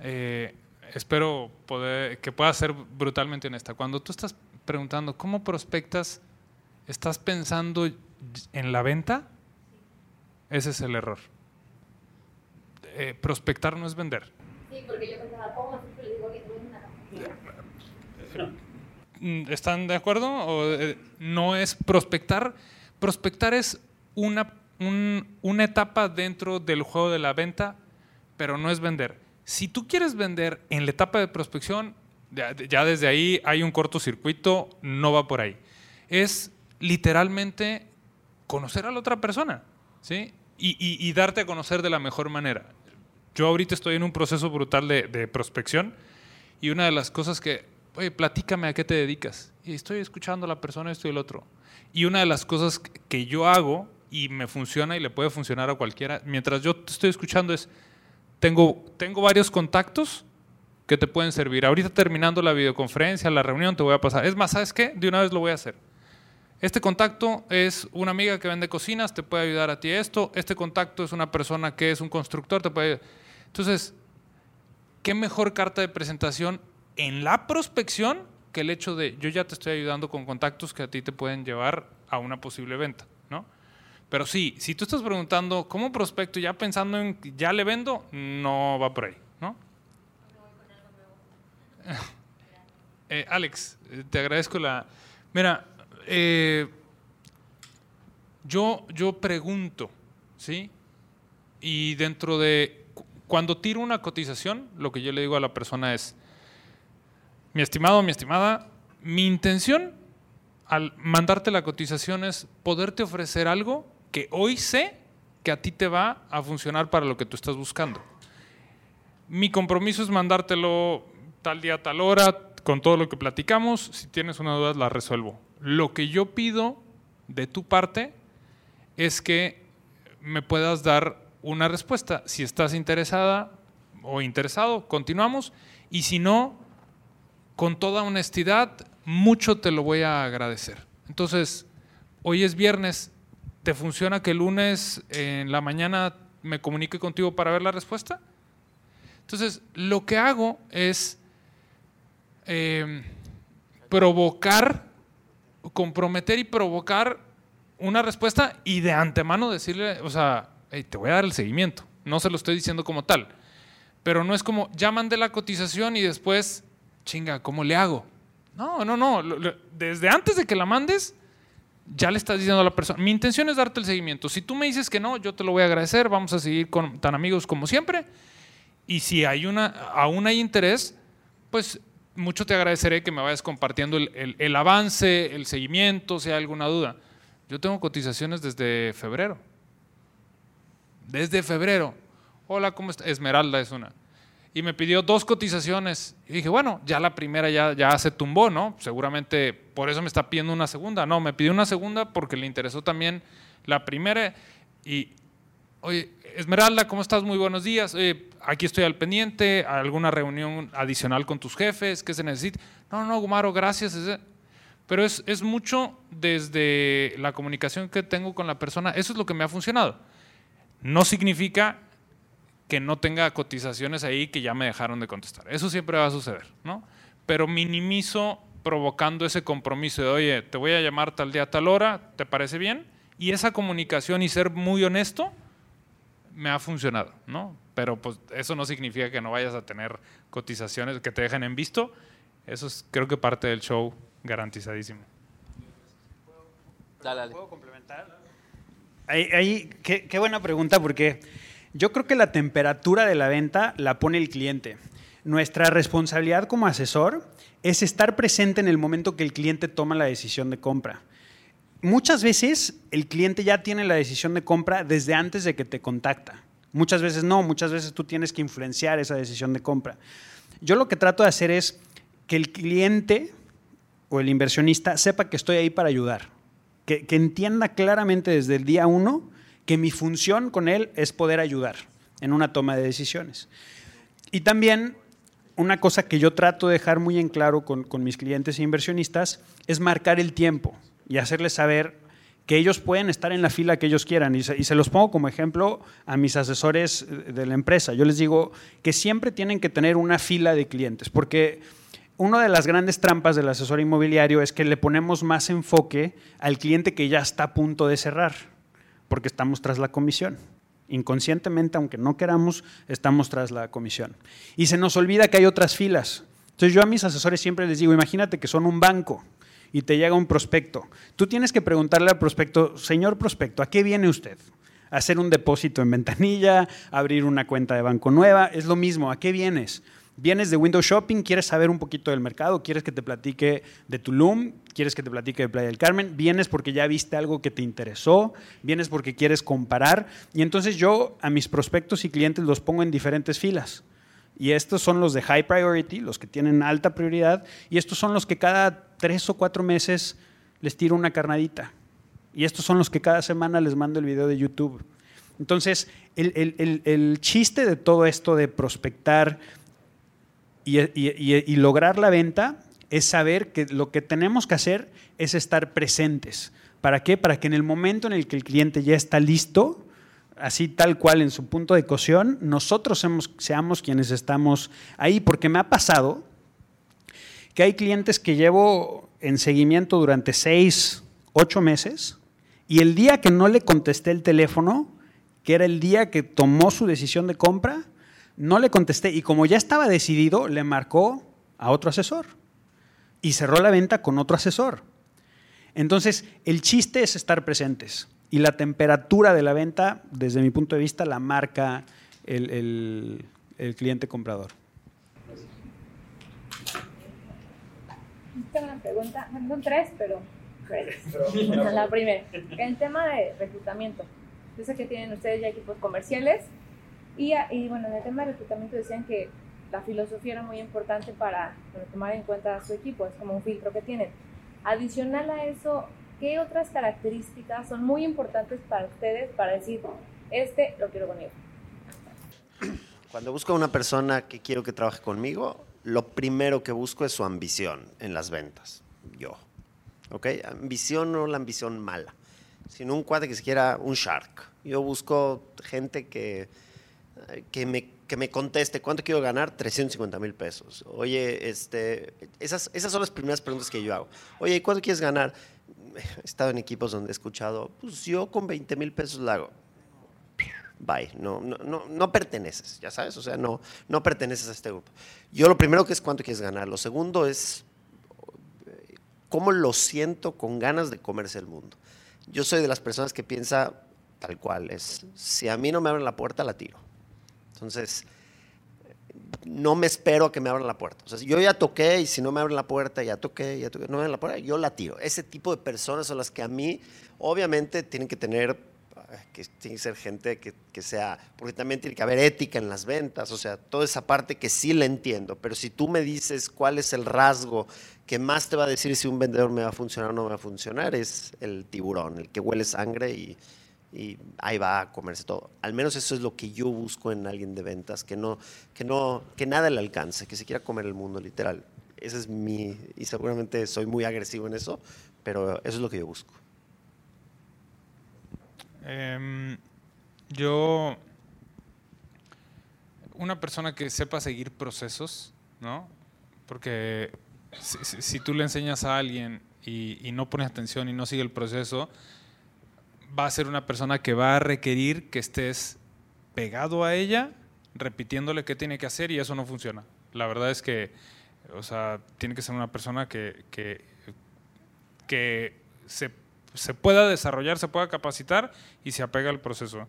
A: eh, espero poder, que pueda ser brutalmente honesta. Cuando tú estás preguntando cómo prospectas, ¿estás pensando en la venta? Ese es el error. Eh, prospectar no es vender.
E: Sí, porque yo pensaba, ¿cómo así que le digo que tengo una?
A: Mm, ¿Están de acuerdo? O, eh, no es prospectar. Prospectar es una, un- una etapa dentro del juego de la venta, pero no es vender. Si tú quieres vender en la etapa de prospección, ya, ya desde ahí hay un cortocircuito, no va por ahí. Es literalmente conocer a la otra persona, ¿sí? Y, y- y darte a conocer de la mejor manera. Yo ahorita estoy en un proceso brutal de, de prospección y una de las cosas que, oye, platícame a qué te dedicas. Y estoy escuchando a la persona esto y el otro. Y una de las cosas que yo hago y me funciona y le puede funcionar a cualquiera, mientras yo te estoy escuchando es, tengo, tengo varios contactos que te pueden servir. Ahorita terminando la videoconferencia, la reunión, te voy a pasar. Es más, ¿sabes qué? De una vez lo voy a hacer. Este contacto es una amiga que vende cocinas, te puede ayudar a ti esto. Este contacto es una persona que es un constructor, te puede Entonces, ¿qué mejor carta de presentación en la prospección que el hecho de yo ya te estoy ayudando con contactos que a ti te pueden llevar a una posible venta, ¿no? Pero sí, si tú estás preguntando cómo prospecto ya pensando en ya le vendo, no va por ahí, ¿no? Eh, Alex, eh, te agradezco la. Mira, eh, yo, yo pregunto, ¿sí? Y dentro de. cu- Cuando tiro una cotización, lo que yo le digo a la persona es: Mi estimado, mi estimada, mi intención al mandarte la cotización es poderte ofrecer algo que hoy sé que a ti te va a funcionar para lo que tú estás buscando. Mi compromiso es mandártelo tal día, tal hora, con todo lo que platicamos. Si tienes una duda, la resuelvo. Lo que yo pido de tu parte es que me puedas dar una respuesta. Si estás interesada o interesado, continuamos. Y si no, con toda honestidad, mucho te lo voy a agradecer. Entonces, hoy es viernes, ¿te funciona que el lunes en la mañana me comunique contigo para ver la respuesta? Entonces, lo que hago es eh, provocar, comprometer y provocar una respuesta y de antemano decirle, o sea, "Hey, te voy a dar el seguimiento. No se lo estoy diciendo como tal. Pero no es como, ya mandé la cotización y después, chinga, ¿cómo le hago? No, no, no. Desde antes de que la mandes, ya le estás diciendo a la persona, mi intención es darte el seguimiento. Si tú me dices que no, yo te lo voy a agradecer, vamos a seguir con, tan amigos como siempre. Y si hay una, aún hay interés, pues mucho te agradeceré que me vayas compartiendo el, avance, el seguimiento, si hay alguna duda. Yo tengo cotizaciones desde febrero. Desde febrero. Hola, ¿cómo está? Esmeralda es una. Y me pidió dos cotizaciones. Y dije, bueno, ya la primera ya, ya se tumbó, ¿no? Seguramente por eso me está pidiendo una segunda. No, me pidió una segunda porque le interesó también la primera. Y, oye, Esmeralda, ¿cómo estás? Muy buenos días. Aquí estoy al pendiente. ¿Alguna reunión adicional con tus jefes? ¿Qué se necesita? No, no, Gumaro, gracias. Pero es, es mucho desde la comunicación que tengo con la persona. Eso es lo que me ha funcionado. No significa que no tenga cotizaciones ahí que ya me dejaron de contestar. Eso siempre va a suceder, ¿no? Pero minimizo provocando ese compromiso de, oye, te voy a llamar tal día, tal hora, ¿te parece bien? Y esa comunicación y ser muy honesto me ha funcionado, ¿no? Pero pues eso no significa que no vayas a tener cotizaciones que te dejen en visto. Eso es creo que parte del show garantizadísimo.
B: Dale, dale.
D: ¿Puedo complementar? Ahí, ahí, qué, qué buena pregunta, porque yo creo que la temperatura de la venta la pone el cliente. Nuestra responsabilidad como asesor es estar presente en el momento que el cliente toma la decisión de compra. Muchas veces el cliente ya tiene la decisión de compra desde antes de que te contacta. Muchas veces no, muchas veces tú tienes que influenciar esa decisión de compra. Yo lo que trato de hacer es que el cliente o el inversionista sepa que estoy ahí para ayudar que, entienda claramente desde el día uno que mi función con él es poder ayudar en una toma de decisiones. Y también una cosa que yo trato de dejar muy en claro con mis clientes e inversionistas es marcar el tiempo y hacerles saber que ellos pueden estar en la fila que ellos quieran. Y se, los pongo como ejemplo a mis asesores de la empresa. Yo les digo que siempre tienen que tener una fila de clientes, porque una de las grandes trampas del asesor inmobiliario es que le ponemos más enfoque al cliente que ya está a punto de cerrar, porque estamos tras la comisión. Inconscientemente, aunque no queramos, estamos tras la comisión. Y se nos olvida que hay otras filas. Entonces yo a mis asesores siempre les digo, imagínate que son un banco y te llega un prospecto. Tú tienes que preguntarle al prospecto, señor prospecto, ¿a qué viene usted? ¿A hacer un depósito en ventanilla? ¿Abrir una cuenta de banco nueva? Es lo mismo, ¿a qué vienes? ¿Vienes de Windows Shopping? ¿Quieres saber un poquito del mercado? ¿Quieres que te platique de Tulum? ¿Quieres que te platique de Playa del Carmen? ¿Vienes porque ya viste algo que te interesó? ¿Vienes porque quieres comparar? Y entonces yo a mis prospectos y clientes los pongo en diferentes filas. Y estos son los de high priority, los que tienen alta prioridad, y estos son los que cada tres o cuatro meses les tiro una carnadita. Y estos son los que cada semana les mando el video de YouTube. Entonces, el, el- el- chiste de todo esto de prospectar y, y- y- y lograr la venta es saber que lo que tenemos que hacer es estar presentes. ¿Para qué? Para que en el momento en el que el cliente ya está listo, así tal cual en su punto de cocción, nosotros seamos, quienes estamos ahí, porque me ha pasado que hay clientes que llevo en seguimiento durante seis, ocho meses y el día que no le contesté el teléfono, que era el día que tomó su decisión de compra, no le contesté y como ya estaba decidido, le marcó a otro asesor y cerró la venta con otro asesor. Entonces, el chiste es estar presentes y la temperatura de la venta, desde mi punto de vista, la marca el, el- el cliente comprador.
G: Tengo una pregunta, bueno, son tres, pero breves. La primera, el tema de reclutamiento. Yo sé que tienen ustedes ya equipos comerciales y, a- y bueno, en el tema de reclutamiento decían que la filosofía era muy importante para bueno, tomar en cuenta a su equipo, es como un filtro que tienen. Adicional a eso, ¿qué otras características son muy importantes para ustedes para decir, este lo quiero conmigo?
C: Cuando busco a una persona que quiero que trabaje conmigo, lo primero que busco es su ambición en las ventas. Yo. ¿Ok? Ambición no la ambición mala, sino un cuate que se quiera un shark. Yo busco gente que, que, me, que me conteste, ¿cuánto quiero ganar? 350 mil pesos. Oye, este, esas, esas son las primeras preguntas que yo hago. Oye, ¿cuánto quieres ganar? He estado en equipos donde he escuchado, pues yo con 20 mil pesos la hago bye, no, no, no, no perteneces, ya sabes, o sea, no, no perteneces a este grupo. Yo lo primero que es cuánto quieres ganar, lo segundo es cómo lo siento con ganas de comerse el mundo. Yo soy de las personas que piensa tal cual, es, si a mí no me abren la puerta, la tiro. Entonces, no me espero a que me abran la puerta. O sea, yo ya toqué y si no me abren la puerta, ya toqué, ya toqué, no me abren la puerta, yo la tiro. Ese tipo de personas son las que a mí, obviamente, tienen que tener, que tiene que ser gente que, que sea, porque también tiene que haber ética en las ventas, o sea, toda esa parte que sí la entiendo, pero si tú me dices cuál es el rasgo que más te va a decir si un vendedor me va a funcionar o no me va a funcionar, es el tiburón, el que huele sangre y, y ahí va a comerse todo. Al menos eso es lo que yo busco en alguien de ventas, que no, que no, que nada le alcance, que se quiera comer el mundo literal. Ese es mi, y seguramente soy muy agresivo en eso, pero eso es lo que yo busco.
A: Em, yo, una persona que sepa seguir procesos, ¿no? Porque si, tú le enseñas a alguien y, y no pones atención y no sigue el proceso, va a ser una persona que va a requerir que estés pegado a ella, repitiéndole qué tiene que hacer y eso no funciona. La verdad es que, o sea, tiene que ser una persona que, que, se, se pueda desarrollar, se pueda capacitar y se apega al proceso.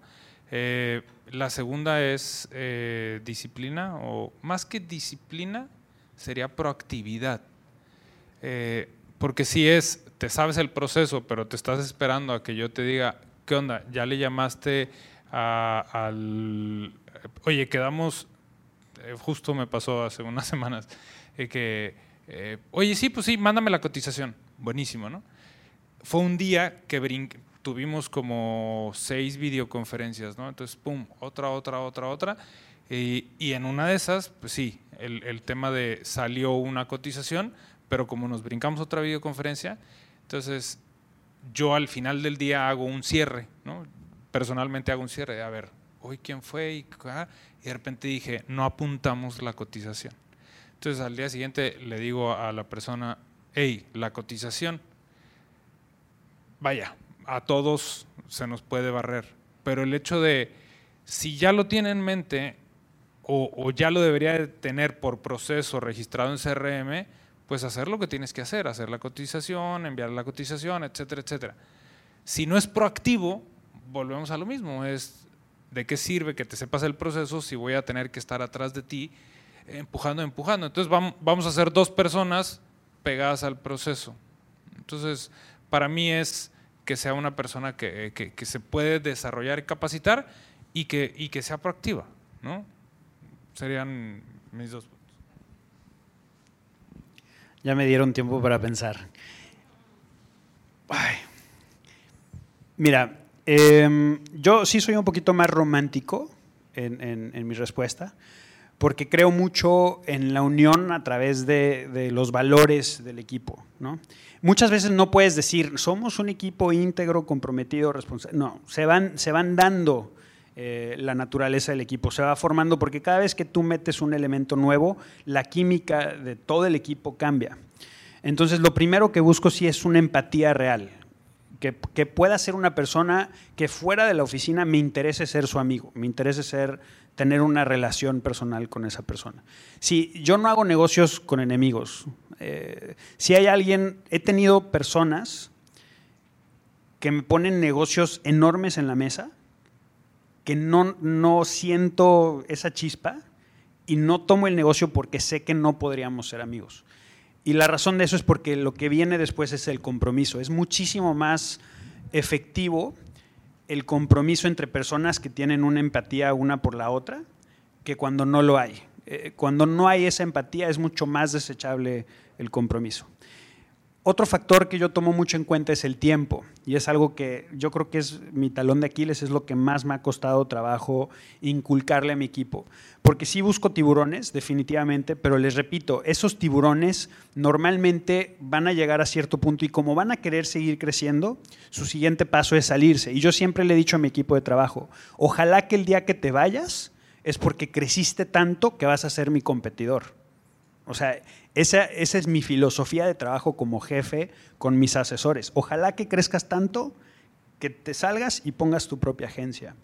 A: Eh, la segunda es eh, disciplina, o más que disciplina, sería proactividad. Eh, porque si es, te sabes el proceso, pero te estás esperando a que yo te diga, ¿qué onda? Ya le llamaste a- al... Oye, quedamos, eh, justo me pasó hace unas semanas, eh, que, eh, oye, sí, pues sí, mándame la cotización. Buenísimo, ¿no? Fue un día que tuvimos como seis videoconferencias, ¿no? Entonces, pum, otra, otra, otra, otra. Y, y en una de esas, pues sí, el, el tema de salió una cotización, pero como nos brincamos otra videoconferencia, entonces yo al final del día hago un cierre, ¿no? Personalmente hago un cierre, de, a ver, hoy quién fue y, ah, y de repente dije, no apuntamos la cotización. Entonces al día siguiente le digo a la persona, hey, la cotización, vaya, a todos se nos puede barrer, pero el hecho de, si ya lo tiene en mente o, o ya lo debería de tener por proceso registrado en CRM, pues hacer lo que tienes que hacer, hacer la cotización, enviar la cotización, etcétera, etcétera. Si no es proactivo, volvemos a lo mismo, es de qué sirve que te sepas el proceso si voy a tener que estar atrás de ti empujando, empujando. Entonces vam- vamos a ser dos personas pegadas al proceso. Entonces, para mí es que sea una persona que, que- que se puede desarrollar y capacitar y que, y que sea proactiva, ¿no? Serían mis dos.
D: Ya me dieron tiempo para pensar. Mira, em, yo sí soy un poquito más romántico en mi respuesta, porque creo mucho en la unión a través de, de los valores del equipo. ¿no? Muchas veces no puedes decir, somos un equipo íntegro, comprometido, responsable. No, se van, se van dando eh, la naturaleza del equipo. Se va formando porque cada vez que tú metes un elemento nuevo, la química de todo el equipo cambia. Entonces, lo primero que busco sí es una empatía real. Que, pueda ser una persona que fuera de la oficina me interese ser su amigo, me interese ser, tener una relación personal con esa persona. Si yo no hago negocios con enemigos, eh, si hay alguien, he tenido personas que me ponen negocios enormes en la mesa, que no, no siento esa chispa y no tomo el negocio porque sé que no podríamos ser amigos. Y la razón de eso es porque lo que viene después es el compromiso. Es muchísimo más efectivo el compromiso entre personas que tienen una empatía una por la otra que cuando no lo hay. Eh, cuando no hay esa empatía es mucho más desechable el compromiso. Otro factor que yo tomo mucho en cuenta es el tiempo, y es algo que yo creo que es mi talón de Aquiles, es lo que más me ha costado trabajo inculcarle a mi equipo. Porque sí busco tiburones, definitivamente, pero les repito, esos tiburones normalmente van a llegar a cierto punto y como van a querer seguir creciendo, su siguiente paso es salirse. Y yo siempre le he dicho a mi equipo de trabajo, ojalá que el día que te vayas es porque creciste tanto que vas a ser mi competidor. O sea, esa, es mi filosofía de trabajo como jefe con mis asesores. Ojalá que crezcas tanto que te salgas y pongas tu propia agencia.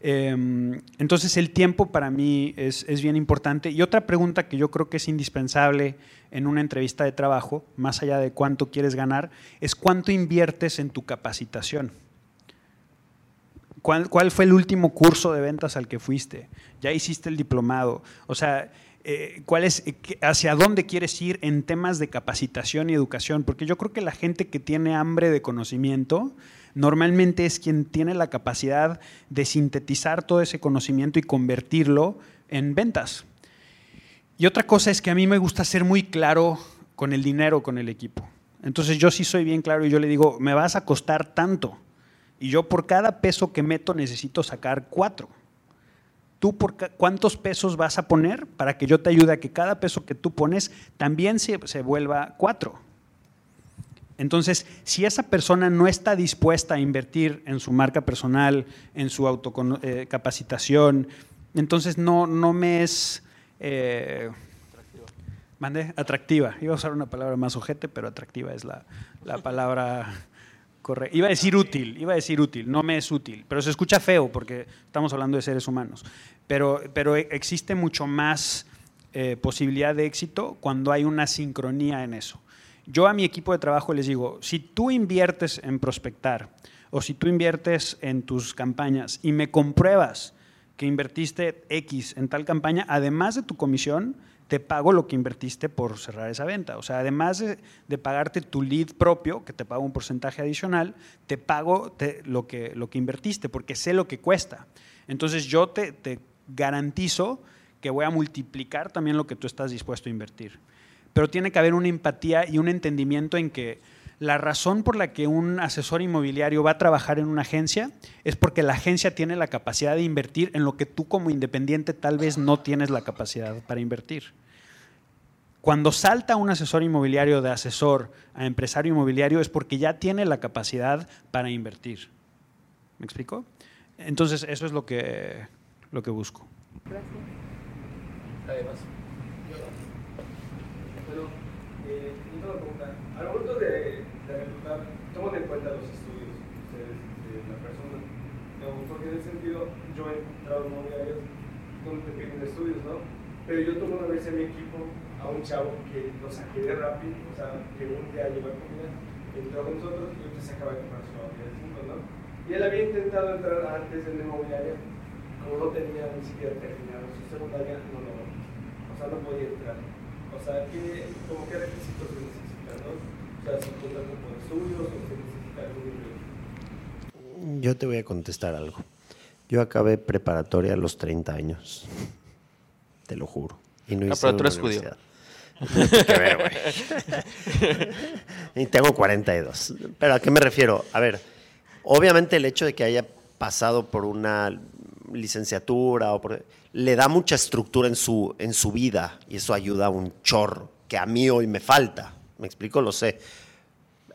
D: Em, entonces el tiempo para mí es, es, bien importante. Y otra pregunta que yo creo que es indispensable en una entrevista de trabajo, más allá de cuánto quieres ganar, es cuánto inviertes en tu capacitación. ¿Cuál, ¿Cuál, fue el último curso de ventas al que fuiste? ¿Ya hiciste el diplomado? O sea, eh, eh, hacia dónde quieres ir en temas de capacitación y educación, porque yo creo que la gente que tiene hambre de conocimiento normalmente es quien tiene la capacidad de sintetizar todo ese conocimiento y convertirlo en ventas. Y otra cosa es que a mí me gusta ser muy claro con el dinero, con el equipo. Entonces yo sí soy bien claro y yo le digo, me vas a costar tanto. Y yo por cada peso que meto necesito sacar cuatro tú por cuántos pesos vas a poner para que yo te ayude a que cada peso que tú pones también se, vuelva cuatro. Entonces, si esa persona no está dispuesta a invertir en su marca personal, en su autocapacitación, eh, entonces no, no me es eh, atractiva. Iba a usar una palabra más ojete, pero atractiva es la, la palabra Correcto. Iba a decir útil, iba a decir útil, no me es útil, pero se escucha feo porque estamos hablando de seres humanos. Pero, pero existe mucho más eh, posibilidad de éxito cuando hay una sincronía en eso. Yo a mi equipo de trabajo les digo, si tú inviertes en prospectar o si tú inviertes en tus campañas y me compruebas que invertiste X en tal campaña, además de tu comisión, te pago lo que invertiste por cerrar esa venta. O sea, además de, pagarte tu lead propio, que te pago un porcentaje adicional, te pago lo, que, lo que invertiste, porque sé lo que cuesta. Entonces yo te, te garantizo que voy a multiplicar también lo que tú estás dispuesto a invertir. Pero tiene que haber una empatía y un entendimiento en que la razón por la que un asesor inmobiliario va a trabajar en una agencia es porque la agencia tiene la capacidad de invertir en lo que tú como independiente tal vez no tienes la capacidad para invertir. Cuando salta un asesor inmobiliario de asesor a empresario inmobiliario es porque ya tiene la capacidad para invertir. ¿Me explico? Entonces, eso es lo que, lo que busco. Gracias. Además,
H: pero, eh, una pregunta. Al momento de tomen en cuenta los estudios ustedes, de la persona. porque en ese sentido, yo he encontrado novias donde te piden estudios, ¿no? Pero yo tuve una vez en mi equipo a un chavo que lo saqué de rápido, o sea, que un día llegó a comida, entró con nosotros y yo se acaba de comprar su novia de 5, ¿no? Y él había intentado entrar antes en la inmobiliaria, no tenía ni siquiera terminado su secundaria, no lo, o sea, no podía entrar. O sea, que, como qué requisitos se necesitan, ¿no?
C: Yo te voy a contestar algo. Yo acabé preparatoria a los 30 años. Te lo juro.
B: Y no, pero tú eres judío.
C: que ver, güey. y tengo 42. Pero ¿a qué me refiero? A ver, obviamente el hecho de que haya pasado por una licenciatura o por, le da mucha estructura en su, en su vida y eso ayuda a un chorro que a mí hoy me falta. ¿Me explico? Lo sé.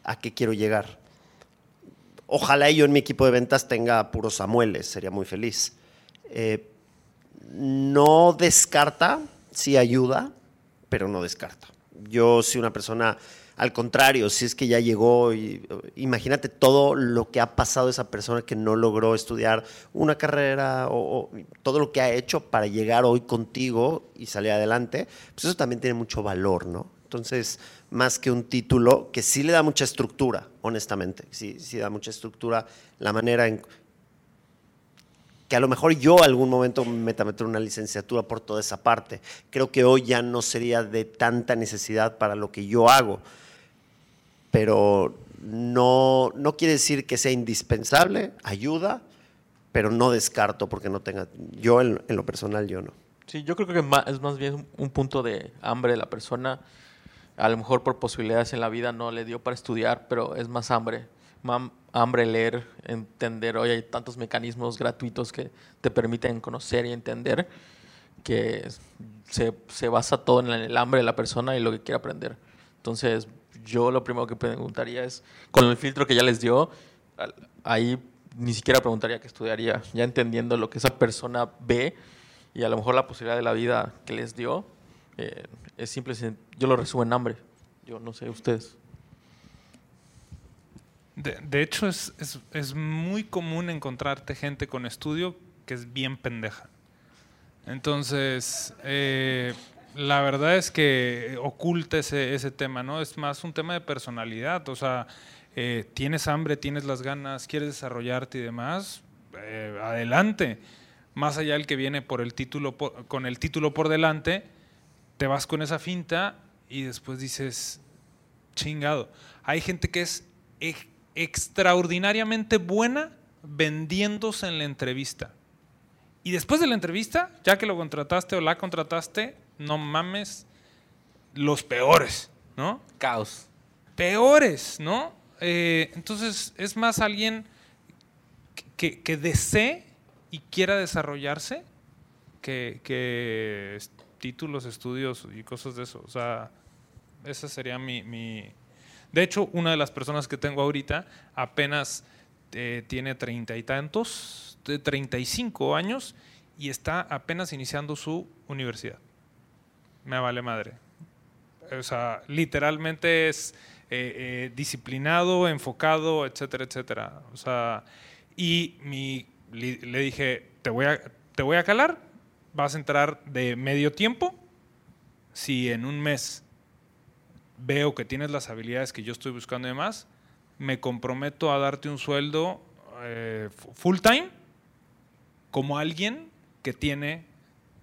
C: ¿A qué quiero llegar? Ojalá yo en mi equipo de ventas tenga puros Samueles, sería muy feliz. eh, no descarta, sí ayuda, pero no descarta. Yo soy una persona, al contrario, si es que ya llegó, imagínate todo lo que ha pasado esa persona que no logró estudiar una carrera o, todo lo que ha hecho para llegar hoy contigo y salir adelante, pues eso también tiene mucho valor, ¿no? Entonces, más que un título, que sí le da mucha estructura, honestamente, sí, sí da mucha estructura la manera en que a lo mejor yo algún momento me meter una licenciatura por toda esa parte. Creo que hoy ya no sería de tanta necesidad para lo que yo hago, pero no, no quiere decir que sea indispensable, ayuda, pero no descarto porque no tenga, yo en, lo personal yo no.
B: Sí, yo creo que es más bien un punto de hambre de la persona. A lo mejor por posibilidades en la vida no le dio para estudiar, pero es más hambre. Mam- hambre leer, entender. Hoy hay tantos mecanismos gratuitos que te permiten conocer y entender que se, se basa todo en el hambre de la persona y lo que quiere aprender. Entonces, yo lo primero que preguntaría es, con el filtro que ya les dio, ahí ni siquiera preguntaría qué estudiaría, ya entendiendo lo que esa persona ve y a lo mejor la posibilidad de la vida que les dio eh, es simple, yo lo resumo en hambre. Yo no sé, ustedes.
A: De, de hecho, es, es- es muy común encontrarte gente con estudio que es bien pendeja. Entonces, eh, la verdad es que oculta ese, ese tema, ¿no? Es más un tema de personalidad. O sea, eh, tienes hambre, tienes las ganas, quieres desarrollarte y demás, eh, adelante. Más allá del que viene por el título, con el título por delante, te vas con esa finta y después dices, chingado. Hay gente que es ex- extraordinariamente buena vendiéndose en la entrevista. Y después de la entrevista, ya que lo contrataste o la contrataste, no mames, los peores, ¿no?
B: Caos.
A: Peores, ¿no? Eh, entonces, es más alguien que, que desee y quiera desarrollarse que, títulos, estudios y cosas de eso. O sea, esa sería mi, mi- De hecho, una de las personas que tengo ahorita apenas eh, tiene treinta y tantos, de 35 años, y está apenas iniciando su universidad. Me vale madre. O sea, literalmente es eh, eh, disciplinado, enfocado, etcétera, etcétera. O sea, y mi, le dije, te voy, a, te voy a calar, vas a entrar de medio tiempo. Si en un mes veo que tienes las habilidades que yo estoy buscando y demás, me comprometo a darte un sueldo eh, fu- full time como alguien que tiene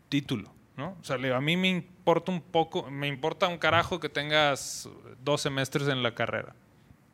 A: título, ¿no? O sea, a mí me importa un poco, me importa un carajo que tengas dos semestres en la carrera.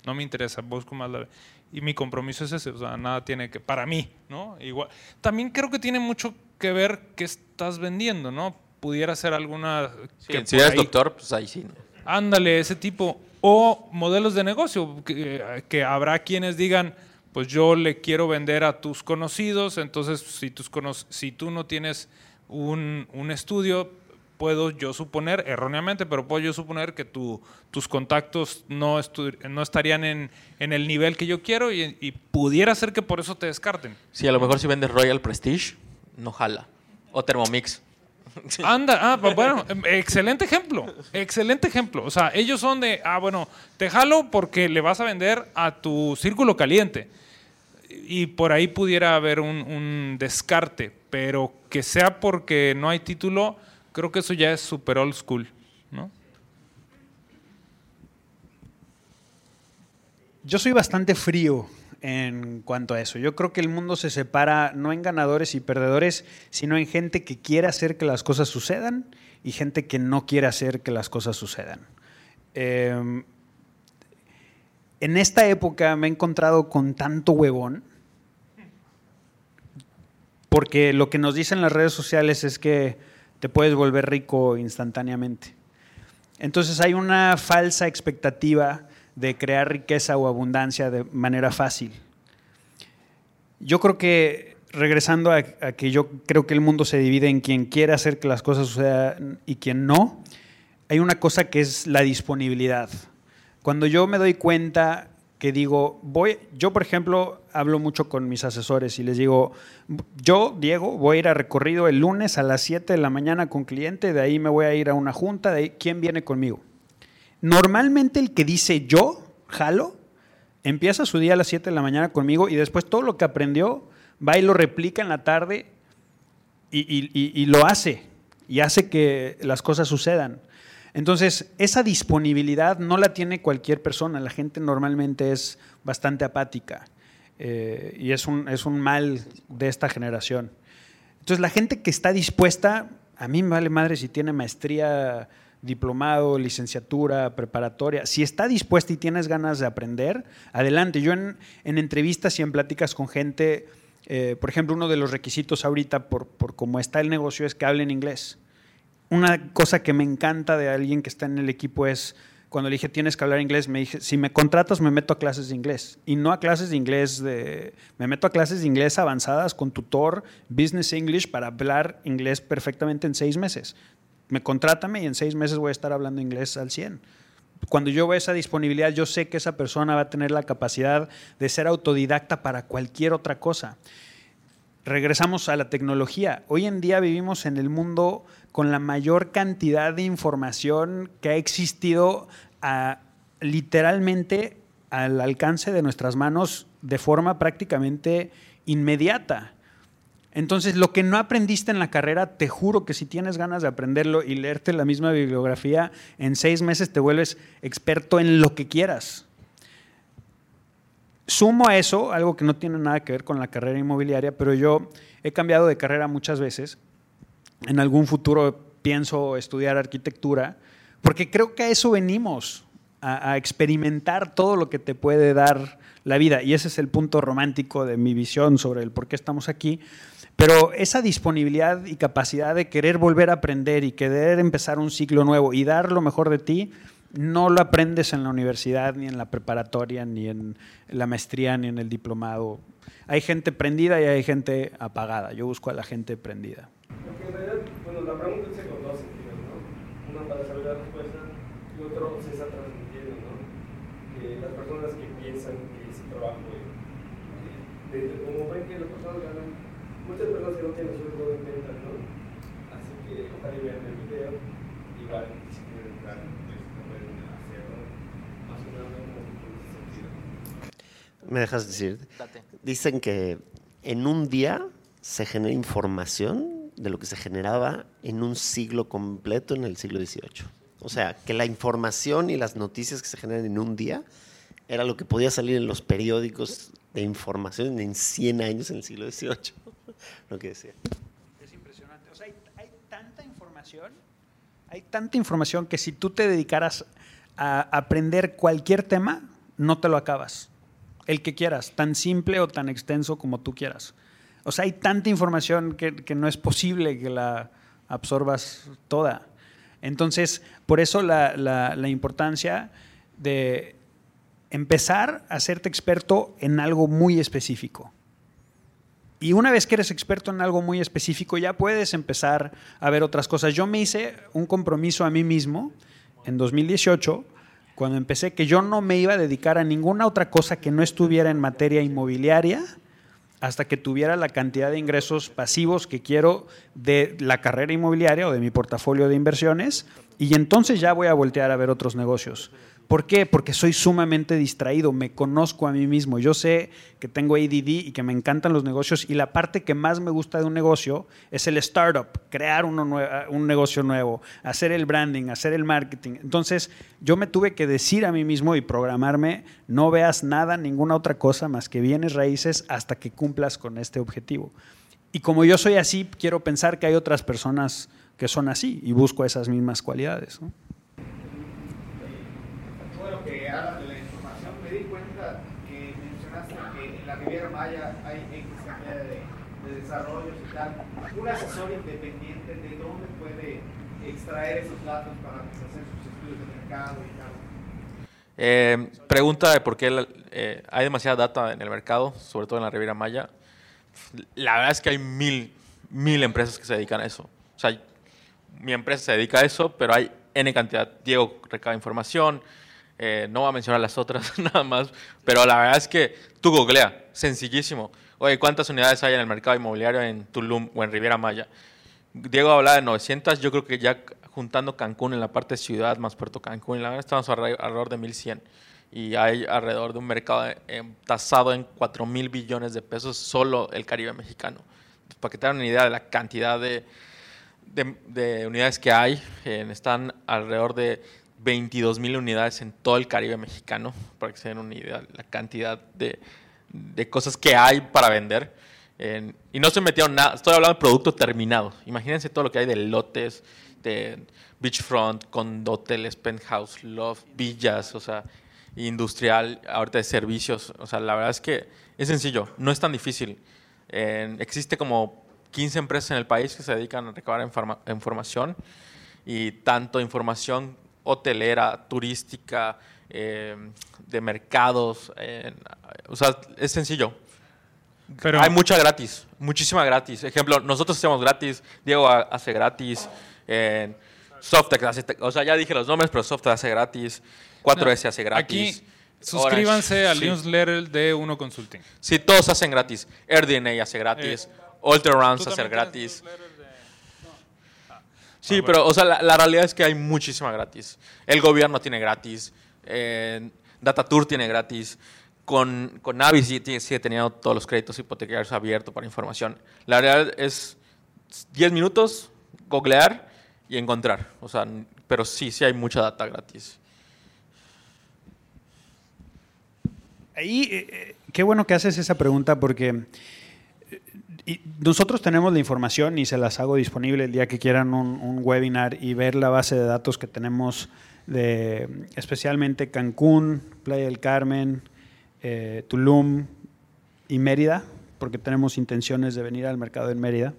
A: No me interesa, busco más la... Y mi compromiso es ese, o sea, nada tiene que... Para mí, ¿no? Igual. También creo que tiene mucho que ver qué estás vendiendo, ¿no? Pudiera ser alguna...
B: Sí,
A: que
B: si eres
A: ahí-
B: doctor, pues ahí sí.
A: Ándale, ese tipo. O modelos de negocio, que, que habrá quienes digan, pues yo le quiero vender a tus conocidos, entonces si, tus cono- si tú no tienes un, un estudio, puedo yo suponer, erróneamente, pero puedo yo suponer que tu- tus contactos no, estu- no estarían en, en el nivel que yo quiero y, y pudiera ser que por eso te descarten.
B: Sí, a lo mejor si vendes Royal Prestige, no jala. O Thermomix.
A: Anda, ah, pues bueno, em, excelente ejemplo, excelente ejemplo. O sea, ellos son de, ah, bueno, te jalo porque le vas a vender a tu círculo caliente. Y por ahí pudiera haber un, un descarte, pero que sea porque no hay título, creo que eso ya es super old school, ¿no?
D: Yo soy bastante frío en cuanto a eso. Yo creo que el mundo se separa no en ganadores y perdedores, sino en gente que quiere hacer que las cosas sucedan y gente que no quiere hacer que las cosas sucedan. Eh, en esta época me he encontrado con tanto huevón, porque lo que nos dicen las redes sociales es que te puedes volver rico instantáneamente. Entonces hay una falsa expectativa de crear riqueza o abundancia de manera fácil. Yo creo que, regresando a, que yo creo que el mundo se divide en quien quiere hacer que las cosas sucedan y quien no, hay una cosa que es la disponibilidad. Cuando yo me doy cuenta que digo, voy, yo por ejemplo hablo mucho con mis asesores y les digo, yo, Diego, voy a ir a recorrido el lunes a las 7 de la mañana con cliente, de ahí me voy a ir a una junta, de ahí, ¿quién viene conmigo? Normalmente el que dice yo, jalo, empieza su día a las 7 de la mañana conmigo y después todo lo que aprendió va y lo replica en la tarde y, lo hace, y hace que las cosas sucedan. Entonces, esa disponibilidad no la tiene cualquier persona. La gente normalmente es bastante apática eh, y es un, es un mal de esta generación. Entonces, la gente que está dispuesta, a mí me vale madre si tiene maestría, diplomado, licenciatura, preparatoria, si está dispuesta y tienes ganas de aprender, adelante. Yo en, en entrevistas y en pláticas con gente, eh, por ejemplo, uno de los requisitos ahorita por, por cómo está el negocio es que hablen inglés una cosa que me encanta de alguien que está en el equipo es cuando le dije tienes que hablar inglés, me dije, si me contratas me meto a clases de inglés. Y no a clases de inglés de... Me meto a clases de inglés avanzadas con tutor, business English, para hablar inglés perfectamente en seis meses. Me contrátame y en seis meses voy a estar hablando inglés al 100. Cuando yo veo esa disponibilidad, yo sé que esa persona va a tener la capacidad de ser autodidacta para cualquier otra cosa regresamos a la tecnología. Hoy en día vivimos en el mundo con la mayor cantidad de información que ha existido literalmente al alcance de nuestras manos de forma prácticamente inmediata. Entonces, lo que no aprendiste en la carrera, te juro que si tienes ganas de aprenderlo y leerte la misma bibliografía, en seis meses te vuelves experto en lo que quieras. Sumo a eso, algo que no tiene nada que ver con la carrera inmobiliaria, pero yo he cambiado de carrera muchas veces. En algún futuro pienso estudiar arquitectura, porque creo que a eso venimos, a, experimentar todo lo que te puede dar la vida. Y ese es el punto romántico de mi visión sobre el por qué estamos aquí. Pero esa disponibilidad y capacidad de querer volver a aprender y querer empezar un ciclo nuevo y dar lo mejor de ti, no lo aprendes en la universidad, ni en la preparatoria, ni en la maestría, ni en el diplomado. Hay gente prendida y hay gente apagada. Yo busco a la gente prendida.
H: Porque en realidad, bueno, la pregunta dice con dos sentidos, ¿no? Uno para saber la respuesta y otro se está transmitiendo, ¿no? Que las personas que piensan que ese trabajo, eh, de- como ven que las personas ganan, muchas personas que no tienen sueldo de venta, ¿no? Así que ojalá y vean el video, igual si quieren entrar, pues lo pueden hacer, ¿no? Más o menos como en ese sentido.
C: ¿Me dejas decir?
B: Date.
C: Dicen que en un día se genera información de lo que se generaba en un siglo completo en el siglo XVIII. O sea, que la información y las noticias que se generan en un día era lo que podía salir en los periódicos de información en 100 años en el siglo XVIII. Lo que decía.
D: Es impresionante. O sea, hay, hay tanta información, hay tanta información que si tú te dedicaras a aprender cualquier tema, no te lo acabas. El que quieras, tan simple o tan extenso como tú quieras. O sea, hay tanta información que, no es posible que la absorbas toda. Entonces, por eso la importancia de empezar a hacerte experto en algo muy específico. Y una vez que eres experto en algo muy específico, ya puedes empezar a ver otras cosas. Yo me hice un compromiso a mí mismo en 2018, cuando empecé, que yo no me iba a dedicar a ninguna otra cosa que no estuviera en materia inmobiliaria hasta que tuviera la cantidad de ingresos pasivos que quiero de la carrera inmobiliaria o de mi portafolio de inversiones. Y entonces ya voy a voltear a ver otros negocios. ¿Por qué? Porque soy sumamente distraído, me conozco a mí mismo. Yo sé que tengo ADD y que me encantan los negocios y la parte que más me gusta de un negocio es el startup, crear uno nue- un negocio nuevo, hacer el branding, hacer el marketing. Entonces yo me tuve que decir a mí mismo y programarme, no veas nada, ninguna otra cosa más que bienes raíces hasta que cumplas con este objetivo. Y como yo soy así, quiero pensar que hay otras personas que son así y busco esas mismas cualidades.
I: Hablas de la información, me di cuenta que mencionaste que en la Riviera Maya hay X cantidad de, de desarrollos y tal. Un asesor independiente, ¿de dónde puede extraer esos datos para hacer sus estudios de mercado y tal?
B: Eh, pregunta de por qué la- eh, hay demasiada data en el mercado, sobre todo en la Riviera Maya. La verdad es que hay mil, mil empresas que se dedican a eso. O sea, mi empresa se dedica a eso, pero hay N cantidad. Diego recaba información, Eh, no voy a mencionar las otras nada más, pero la verdad es que tú googlea, sencillísimo. Oye, ¿cuántas unidades hay en el mercado inmobiliario en Tulum o en Riviera Maya? Diego hablaba de 900, yo creo que ya juntando Cancún en la parte de ciudad más Puerto Cancún, la verdad estamos alre- alrededor de 1100 y hay alrededor de un mercado eh, tasado en 4 mil billones de pesos solo el Caribe mexicano. Para que tengan una idea de la cantidad de unidades que hay, eh, están alrededor de 22 mil unidades en todo el Caribe mexicano, para que se den una idea de la cantidad de, de cosas que hay para vender. En- y no se metieron nada, estoy hablando de producto terminado. Imagínense todo lo que hay de lotes, de beachfront, con hoteles, penthouse, loft, villas, o sea, industrial, ahorita de servicios. O sea, la verdad es que es sencillo, no es tan difícil. Existe como 15 empresas en el país que se dedican a recabar informa- información y tanto información hotelera, turística, eh, de mercados. eh, o sea, es sencillo.
A: Pero-
B: Hay mucha gratis, muchísima gratis. Ejemplo, nosotros hacemos gratis, Diego ha- hace gratis, eh, Softex hace, o sea, ya dije los nombres, pero Softex hace gratis, 4S hace gratis.
A: Aquí, suscríbanse
B: Orange,
A: al
B: sí.
A: newsletter de Uno Consulting.
B: Sí, todos hacen gratis. AirDNA hace gratis, Alter Rounds
A: ¿Tú
B: hace gratis. Sí,
A: Ah,
B: pero o sea, la, la realidad es que hay muchísima gratis. El gobierno tiene gratis, eh, Datatour tiene gratis, con, con Navi sí, tiene- sigue teniendo todos los créditos hipotecarios abiertos para información. La realidad es 10 minutos, googlear y encontrar. O sea, pero sí, sí hay mucha data gratis.
D: Ahí, eh, eh, qué bueno que haces esa pregunta porque eh, y nosotros tenemos la información y se las hago disponible el día que quieran un, webinar y ver la base de datos que tenemos de especialmente Cancún, Playa del Carmen, eh, Tulum y Mérida, porque tenemos intenciones de venir al mercado en Mérida.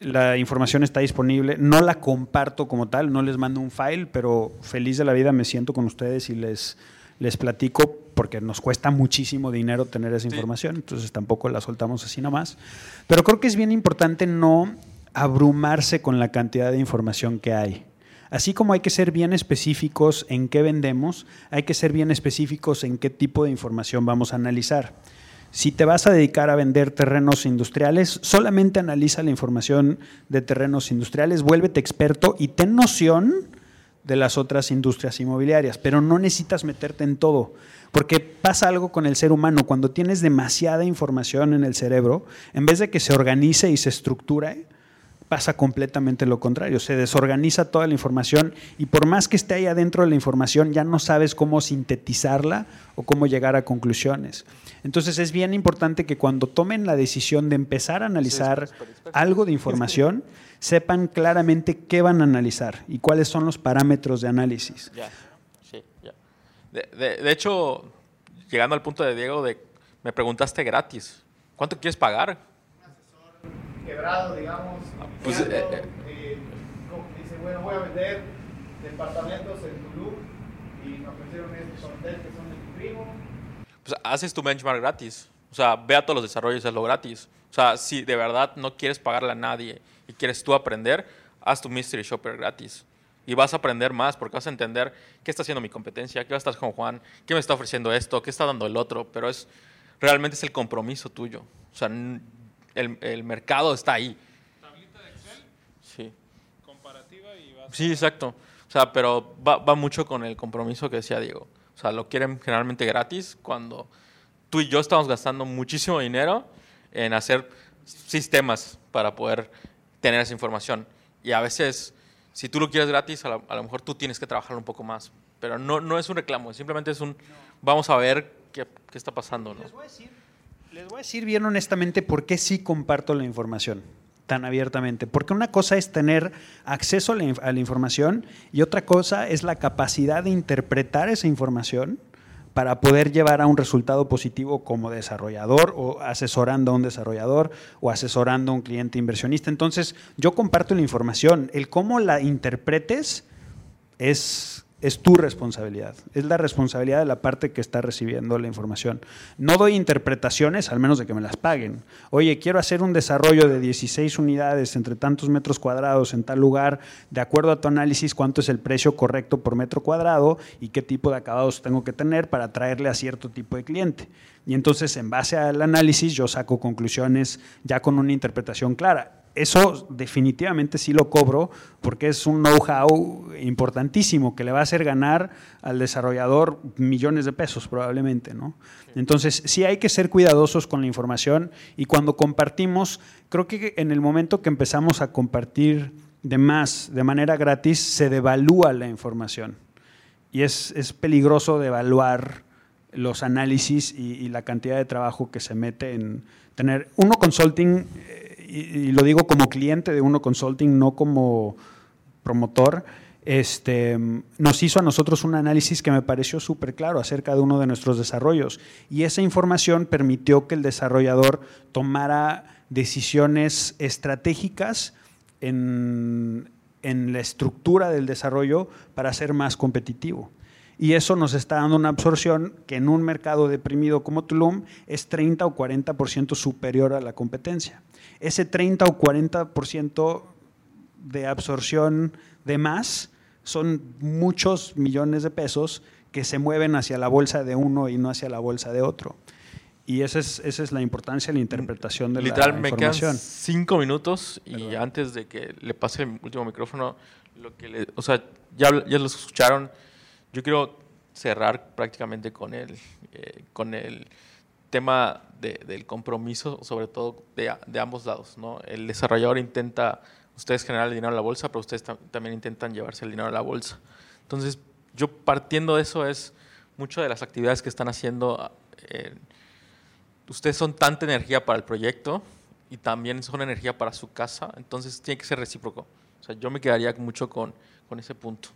D: La información está disponible. No la comparto como tal, no les mando un file, pero feliz de la vida me siento con ustedes y les, les platico porque nos cuesta muchísimo dinero tener esa
B: Sí.
D: información, entonces tampoco la soltamos así nomás. Pero creo que es bien importante no abrumarse con la cantidad de información que hay. Así como hay que ser bien específicos en qué vendemos, hay que ser bien específicos en qué tipo de información vamos a analizar. Si te vas a dedicar a vender terrenos industriales, solamente analiza la información de terrenos industriales, vuélvete experto y ten noción de las otras industrias inmobiliarias, pero no necesitas meterte en todo, porque pasa algo con el ser humano, cuando tienes demasiada información en el cerebro, en vez de que se organice y se estructure, pasa completamente lo contrario, se desorganiza toda la información y por más que esté ahí adentro de la información, ya no sabes cómo sintetizarla o cómo llegar a conclusiones. Entonces es bien importante que cuando tomen la decisión de empezar a analizar algo de información, sepan claramente qué van a analizar y cuáles son los parámetros de análisis.
B: Ya, sí, ya. De, de- de hecho, llegando al punto de Diego, de, me preguntaste gratis, ¿cuánto quieres pagar?
I: quebrado, digamos,
B: pues,
I: iniciando,
B: eh,
I: eh, como dice, bueno, voy a vender departamentos en Tulum y me ofrecieron estos hoteles que son de mi primo.
B: Pues haces tu benchmark gratis. O sea, ve a todos los desarrollos, hazlo gratis. O sea, si de verdad no quieres pagarle a nadie y quieres tú aprender, haz tu Mystery Shopper gratis. Y vas a aprender más porque vas a entender qué está haciendo mi competencia, qué va a estar con Juan, qué me está ofreciendo esto, qué está dando el otro. Pero es realmente es el compromiso tuyo. O sea, el, el mercado está ahí.
A: Tablita de Excel,
B: Sí.
A: comparativa y vas
B: Sí, exacto. O sea, pero va, va mucho con el compromiso que decía Diego. O sea, lo quieren generalmente gratis cuando tú y yo estamos gastando muchísimo dinero en hacer sistemas para poder tener esa información. Y a veces, si tú lo quieres gratis, a, lo- a lo mejor tú tienes que trabajarlo un poco más. Pero no, no es un reclamo, simplemente es un vamos a ver qué, qué está pasando. ¿no?
D: Les voy, a decir, les voy a decir bien honestamente por qué sí comparto la información tan abiertamente. Porque una cosa es tener acceso a la información y otra cosa es la capacidad de interpretar esa información para poder llevar a un resultado positivo como desarrollador o asesorando a un desarrollador o asesorando a un cliente inversionista. Entonces, yo comparto la información. El cómo la interpretes es es tu responsabilidad. Es la responsabilidad de la parte que está recibiendo la información. No doy interpretaciones, al menos de que me las paguen. Oye, quiero hacer un desarrollo de 16 unidades entre tantos metros cuadrados en tal lugar, de acuerdo a tu análisis, cuánto es el precio correcto por metro cuadrado y qué tipo de acabados tengo que tener para traerle a cierto tipo de cliente. Y entonces, en base al análisis, yo saco conclusiones ya con una interpretación clara eso definitivamente sí lo cobro porque es un know-how importantísimo que le va a hacer ganar al desarrollador millones de pesos probablemente. ¿no? Entonces sí hay que ser cuidadosos con la información y cuando compartimos, creo que en el momento que empezamos a compartir de más, de manera gratis, se devalúa la información y es, es peligroso devaluar los análisis y, y, la cantidad de trabajo que se mete en tener. Uno consulting y, lo digo como cliente de Uno Consulting, no como promotor, este, nos hizo a nosotros un análisis que me pareció súper claro acerca de uno de nuestros desarrollos. Y esa información permitió que el desarrollador tomara decisiones estratégicas en, en la estructura del desarrollo para ser más competitivo. Y eso nos está dando una absorción que en un mercado deprimido como Tulum es 30 o 40% superior a la competencia ese 30 o 40% de absorción de más son muchos millones de pesos que se mueven hacia la bolsa de uno y no hacia la bolsa de otro. Y esa es, esa es la importancia de la interpretación de
B: Literal,
D: la información.
B: me quedan cinco minutos y antes de que le pase el último micrófono, lo que le, o sea, ya, ya los escucharon, yo quiero cerrar prácticamente con el, eh, con el tema del compromiso, sobre todo de, de, ambos lados. ¿no? El desarrollador intenta, ustedes generar el dinero a la bolsa, pero ustedes también intentan llevarse el dinero a la bolsa. Entonces, yo partiendo de eso es muchas de las actividades que están haciendo, eh, ustedes son tanta energía para el proyecto y también son energía para su casa, entonces tiene que ser recíproco. O sea, yo me quedaría mucho con, con ese punto.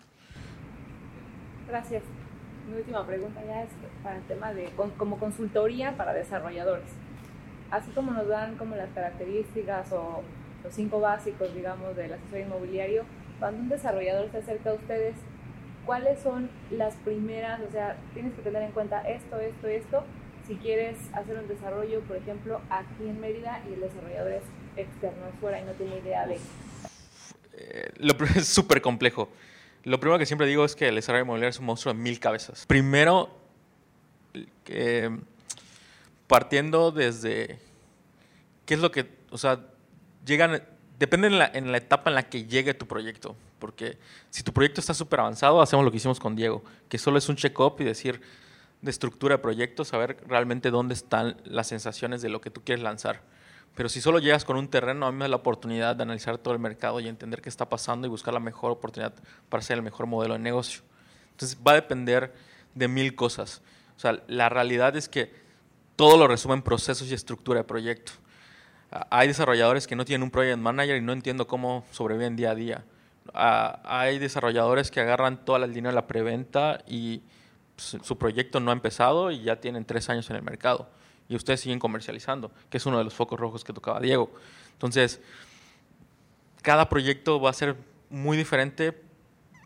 G: Gracias mi última pregunta ya es para el tema de como consultoría para desarrolladores. Así como nos dan como las características o los cinco básicos, digamos, del asesor inmobiliario, cuando un desarrollador se acerca a ustedes, ¿cuáles son las primeras? O sea, tienes que tener en cuenta esto, esto, esto, si quieres hacer un desarrollo, por ejemplo, aquí en Mérida y el desarrollador es externo, es fuera y no tiene idea de...
B: Eh, lo es súper complejo. Lo primero que siempre digo es que el desarrollo inmobiliario es un monstruo de mil cabezas. Primero, partiendo desde qué es lo que, o sea, llegan, depende en la, en la etapa en la que llegue tu proyecto. Porque si tu proyecto está súper avanzado, hacemos lo que hicimos con Diego, que solo es un check-up y decir de estructura de proyecto, saber realmente dónde están las sensaciones de lo que tú quieres lanzar. Pero si solo llegas con un terreno, a mí me da la oportunidad de analizar todo el mercado y entender qué está pasando y buscar la mejor oportunidad para hacer el mejor modelo de negocio. Entonces va a depender de mil cosas. O sea, la realidad es que todo lo resume procesos y estructura de proyecto. Hay desarrolladores que no tienen un project manager y no entiendo cómo sobreviven día a día. Hay desarrolladores que agarran toda la línea de la preventa y su proyecto no ha empezado y ya tienen tres años en el mercado y ustedes siguen comercializando, que es uno de los focos rojos que tocaba Diego. Entonces, cada proyecto va a ser muy diferente,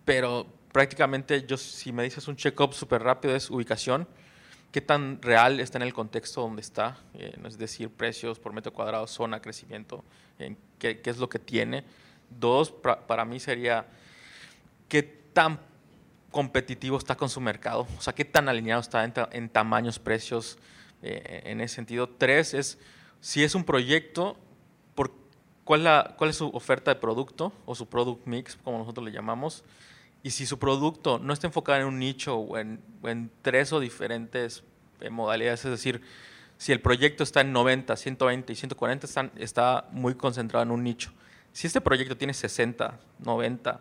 B: pero prácticamente yo si me dices un check-up súper rápido es ubicación, qué tan real está en el contexto donde está, eh, es decir, precios por metro cuadrado, zona, crecimiento, qué, qué, es lo que tiene. Dos, para mí sería qué tan competitivo está con su mercado, o sea, qué tan alineado está en, en tamaños, precios, eh, en ese sentido. Tres es, si es un proyecto, por, ¿cuál, la, ¿cuál es su oferta de producto o su product mix, como nosotros le llamamos? Y si su producto no está enfocado en un nicho o en, en tres o diferentes eh, modalidades, es decir, si el proyecto está en 90, 120 y 140, está, está muy concentrado en un nicho. Si este proyecto tiene 60, 90,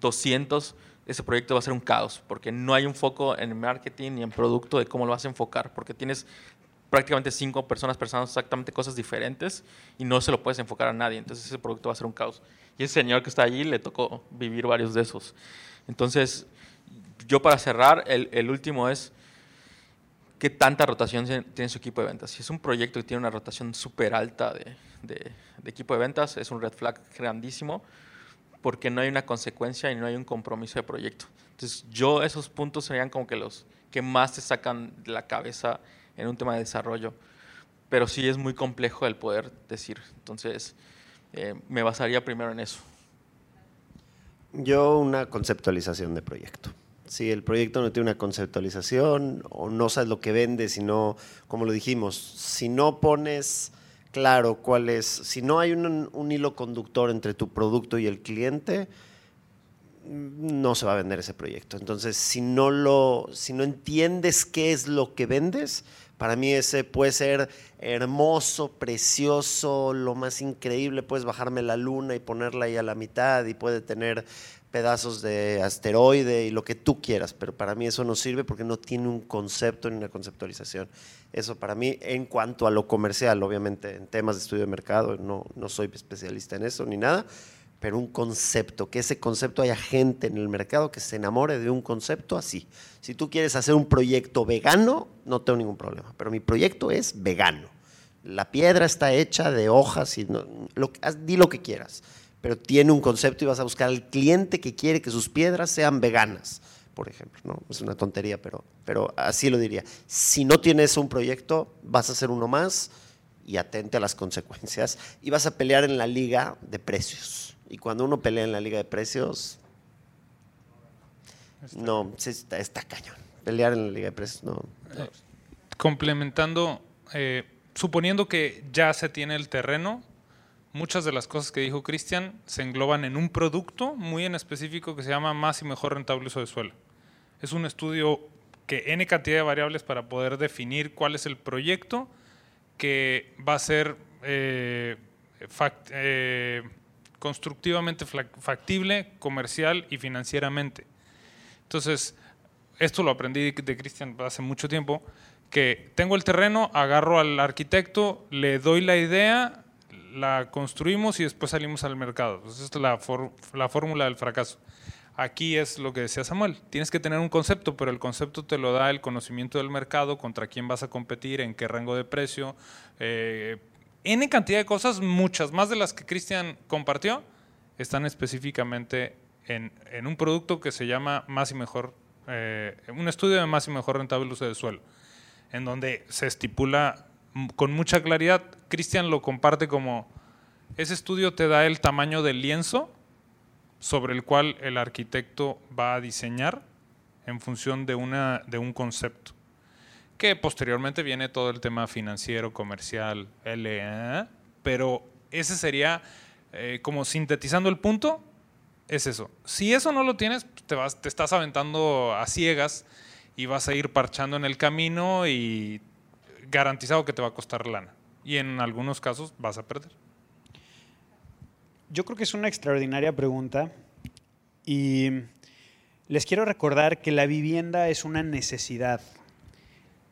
B: 200, ese proyecto va a ser un caos, porque no hay un foco en marketing ni en producto de cómo lo vas a enfocar, porque tienes prácticamente cinco personas pensando exactamente cosas diferentes y no se lo puedes enfocar a nadie, entonces ese producto va a ser un caos. Y ese señor que está allí le tocó vivir varios de esos. Entonces, yo para cerrar, el, último es qué tanta rotación tiene su equipo de ventas. Si es un proyecto que tiene una rotación súper alta de, de, de equipo de ventas, es un red flag grandísimo porque no hay una consecuencia y no hay un compromiso de proyecto. Entonces, yo esos puntos serían como que los que más te sacan de la cabeza en un tema de desarrollo. Pero sí es muy complejo el poder decir. Entonces, eh, me basaría primero en eso.
C: Yo una conceptualización de proyecto. Si el proyecto no tiene una conceptualización o no sabes lo que vende, sino, como lo dijimos, si no pones claro cuál es, si no hay un, un hilo conductor entre tu producto y el cliente, no se va a vender ese proyecto. Entonces, si no lo, si no entiendes qué es lo que vendes, para mí ese puede ser hermoso, precioso, lo más increíble, puedes bajarme la luna y ponerla ahí a la mitad y puede tener pedazos de asteroide y lo que tú quieras, pero para mí eso no sirve porque no tiene un concepto ni una conceptualización. Eso para mí, en cuanto a lo comercial, obviamente en temas de estudio de mercado, no, no soy especialista en eso ni nada, pero un concepto, que ese concepto haya gente en el mercado que se enamore de un concepto así. Si tú quieres hacer un proyecto vegano, no tengo ningún problema, pero mi proyecto es vegano. La piedra está hecha de hojas y no, lo, di lo que quieras, pero tiene un concepto y vas a buscar al cliente que quiere que sus piedras sean veganas, por ejemplo. ¿no? Es una tontería, pero, pero así lo diría. Si no tienes un proyecto, vas a hacer uno más y atente a las consecuencias y vas a pelear en la liga de precios. Y cuando uno pelea en la liga de precios, no, está, está cañón. Pelear en la liga de precios, no. no.
A: Complementando, eh, suponiendo que ya se tiene el terreno, muchas de las cosas que dijo Cristian se engloban en un producto muy en específico que se llama más y mejor rentable uso de suelo. Es un estudio que n cantidad de variables para poder definir cuál es el proyecto que va a ser eh, fact, eh, constructivamente factible, comercial y financieramente. Entonces, esto lo aprendí de Cristian hace mucho tiempo, que tengo el terreno, agarro al arquitecto, le doy la idea, la construimos y después salimos al mercado. Pues esta es la, la fórmula del fracaso. Aquí es lo que decía Samuel, tienes que tener un concepto, pero el concepto te lo da el conocimiento del mercado, contra quién vas a competir, en qué rango de precio, eh, N cantidad de cosas, muchas más de las que Cristian compartió, están específicamente en, un producto que se llama Más y Mejor, eh, un estudio de Más y Mejor Rentable Uso del Suelo, en donde se estipula con mucha claridad, Cristian lo comparte como, ese estudio te da el tamaño del lienzo sobre el cual el arquitecto va a diseñar en función de, una, de un concepto que posteriormente viene todo el tema financiero, comercial, LE, pero ese sería, eh, como sintetizando el punto, es eso. Si eso no lo tienes, te, vas, te estás aventando a ciegas y vas a ir parchando en el camino y garantizado que te va a costar lana. Y en algunos casos vas a perder.
D: Yo creo que es una extraordinaria pregunta y les quiero recordar que la vivienda es una necesidad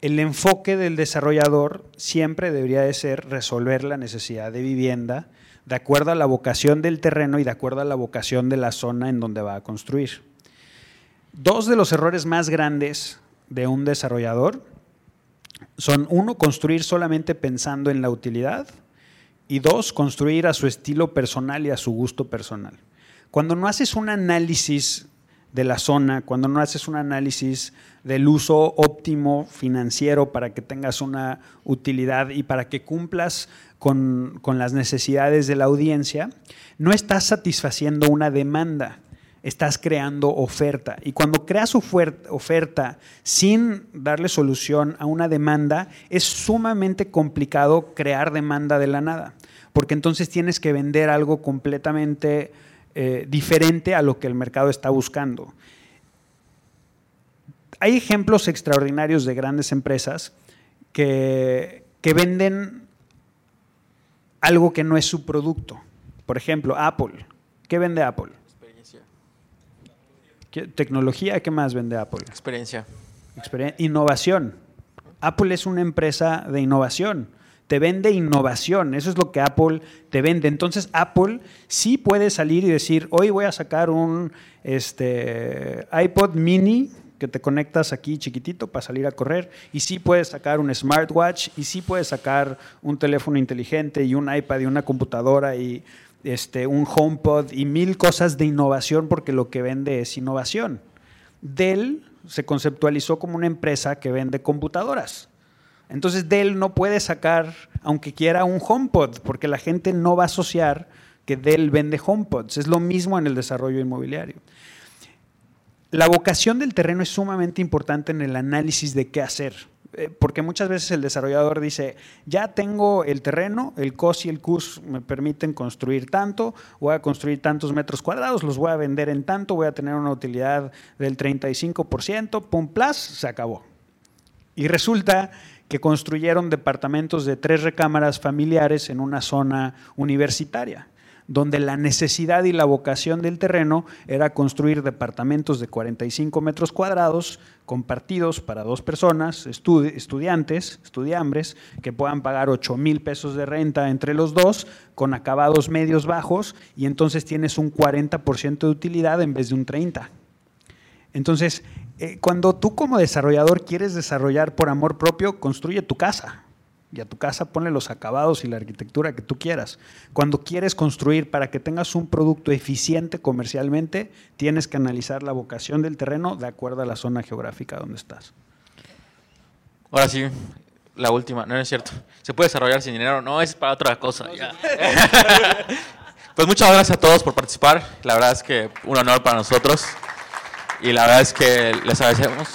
D: el enfoque del desarrollador siempre debería de ser resolver la necesidad de vivienda de acuerdo a la vocación del terreno y de acuerdo a la vocación de la zona en donde va a construir. Dos de los errores más grandes de un desarrollador son, uno, construir solamente pensando en la utilidad y dos, construir a su estilo personal y a su gusto personal. Cuando no haces un análisis de la zona, cuando no haces un análisis del uso óptimo financiero para que tengas una utilidad y para que cumplas con, con las necesidades de la audiencia, no estás satisfaciendo una demanda, estás creando oferta. Y cuando creas oferta sin darle solución a una demanda, es sumamente complicado crear demanda de la nada, porque entonces tienes que vender algo completamente eh, diferente a lo que el mercado está buscando. Hay ejemplos extraordinarios de grandes empresas que, que venden algo que no es su producto. Por ejemplo, Apple. ¿Qué vende Apple?
B: Experiencia.
D: ¿Qué, tecnología, ¿qué más vende Apple?
B: Experiencia.
D: Experien innovación. Apple es una empresa de innovación te vende innovación, eso es lo que Apple te vende. Entonces Apple sí puede salir y decir, hoy voy a sacar un este, iPod mini que te conectas aquí chiquitito para salir a correr, y sí puedes sacar un smartwatch, y sí puedes sacar un teléfono inteligente y un iPad y una computadora y este, un HomePod y mil cosas de innovación porque lo que vende es innovación. Dell se conceptualizó como una empresa que vende computadoras. Entonces Dell no puede sacar, aunque quiera, un HomePod, porque la gente no va a asociar que Dell vende HomePods. Es lo mismo en el desarrollo inmobiliario. La vocación del terreno es sumamente importante en el análisis de qué hacer. Eh, porque muchas veces el desarrollador dice, ya tengo el terreno, el COS y el CUS me permiten construir tanto, voy a construir tantos metros cuadrados, los voy a vender en tanto, voy a tener una utilidad del 35%, pum, plus, se acabó. Y resulta que construyeron departamentos de tres recámaras familiares en una zona universitaria donde la necesidad y la vocación del terreno era construir departamentos de 45 metros cuadrados compartidos para dos personas, estudiantes, estudiambres, que puedan pagar 8 mil pesos de renta entre los dos, con acabados medios bajos, y entonces tienes un 40% de utilidad en vez de un 30%. Entonces, eh, cuando tú como desarrollador quieres desarrollar por amor propio, construye tu casa y a tu casa ponle los acabados y la arquitectura que tú quieras. Cuando quieres construir para que tengas un producto eficiente comercialmente, tienes que analizar la vocación del terreno de acuerdo a la zona geográfica donde estás.
B: Ahora sí, la última, no, es cierto. ¿Se puede desarrollar sin dinero? No, es para otra cosa. pues muchas gracias a todos por participar. La verdad es que un honor para nosotros. Y la verdad es que les agradecemos.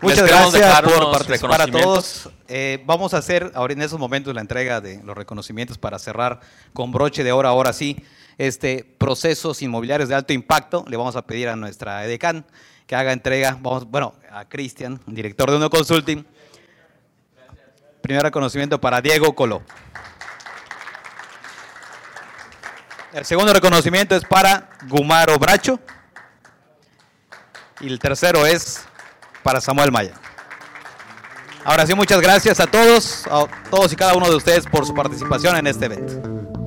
J: Muchas gracias por participar a todos. Eh, vamos a hacer ahora en esos momentos la entrega de los reconocimientos para cerrar con broche de oro, ahora sí, este procesos inmobiliarios de alto impacto. Le vamos a pedir a nuestra edecán que haga entrega, vamos, bueno, a Cristian, director de Uno Consulting. Primer reconocimiento para Diego Colo. El segundo reconocimiento es para Gumaro Bracho. Y el tercero es para Samuel Maya. Ahora sí, muchas gracias a todos, a todos y cada uno de ustedes por su participación en este evento.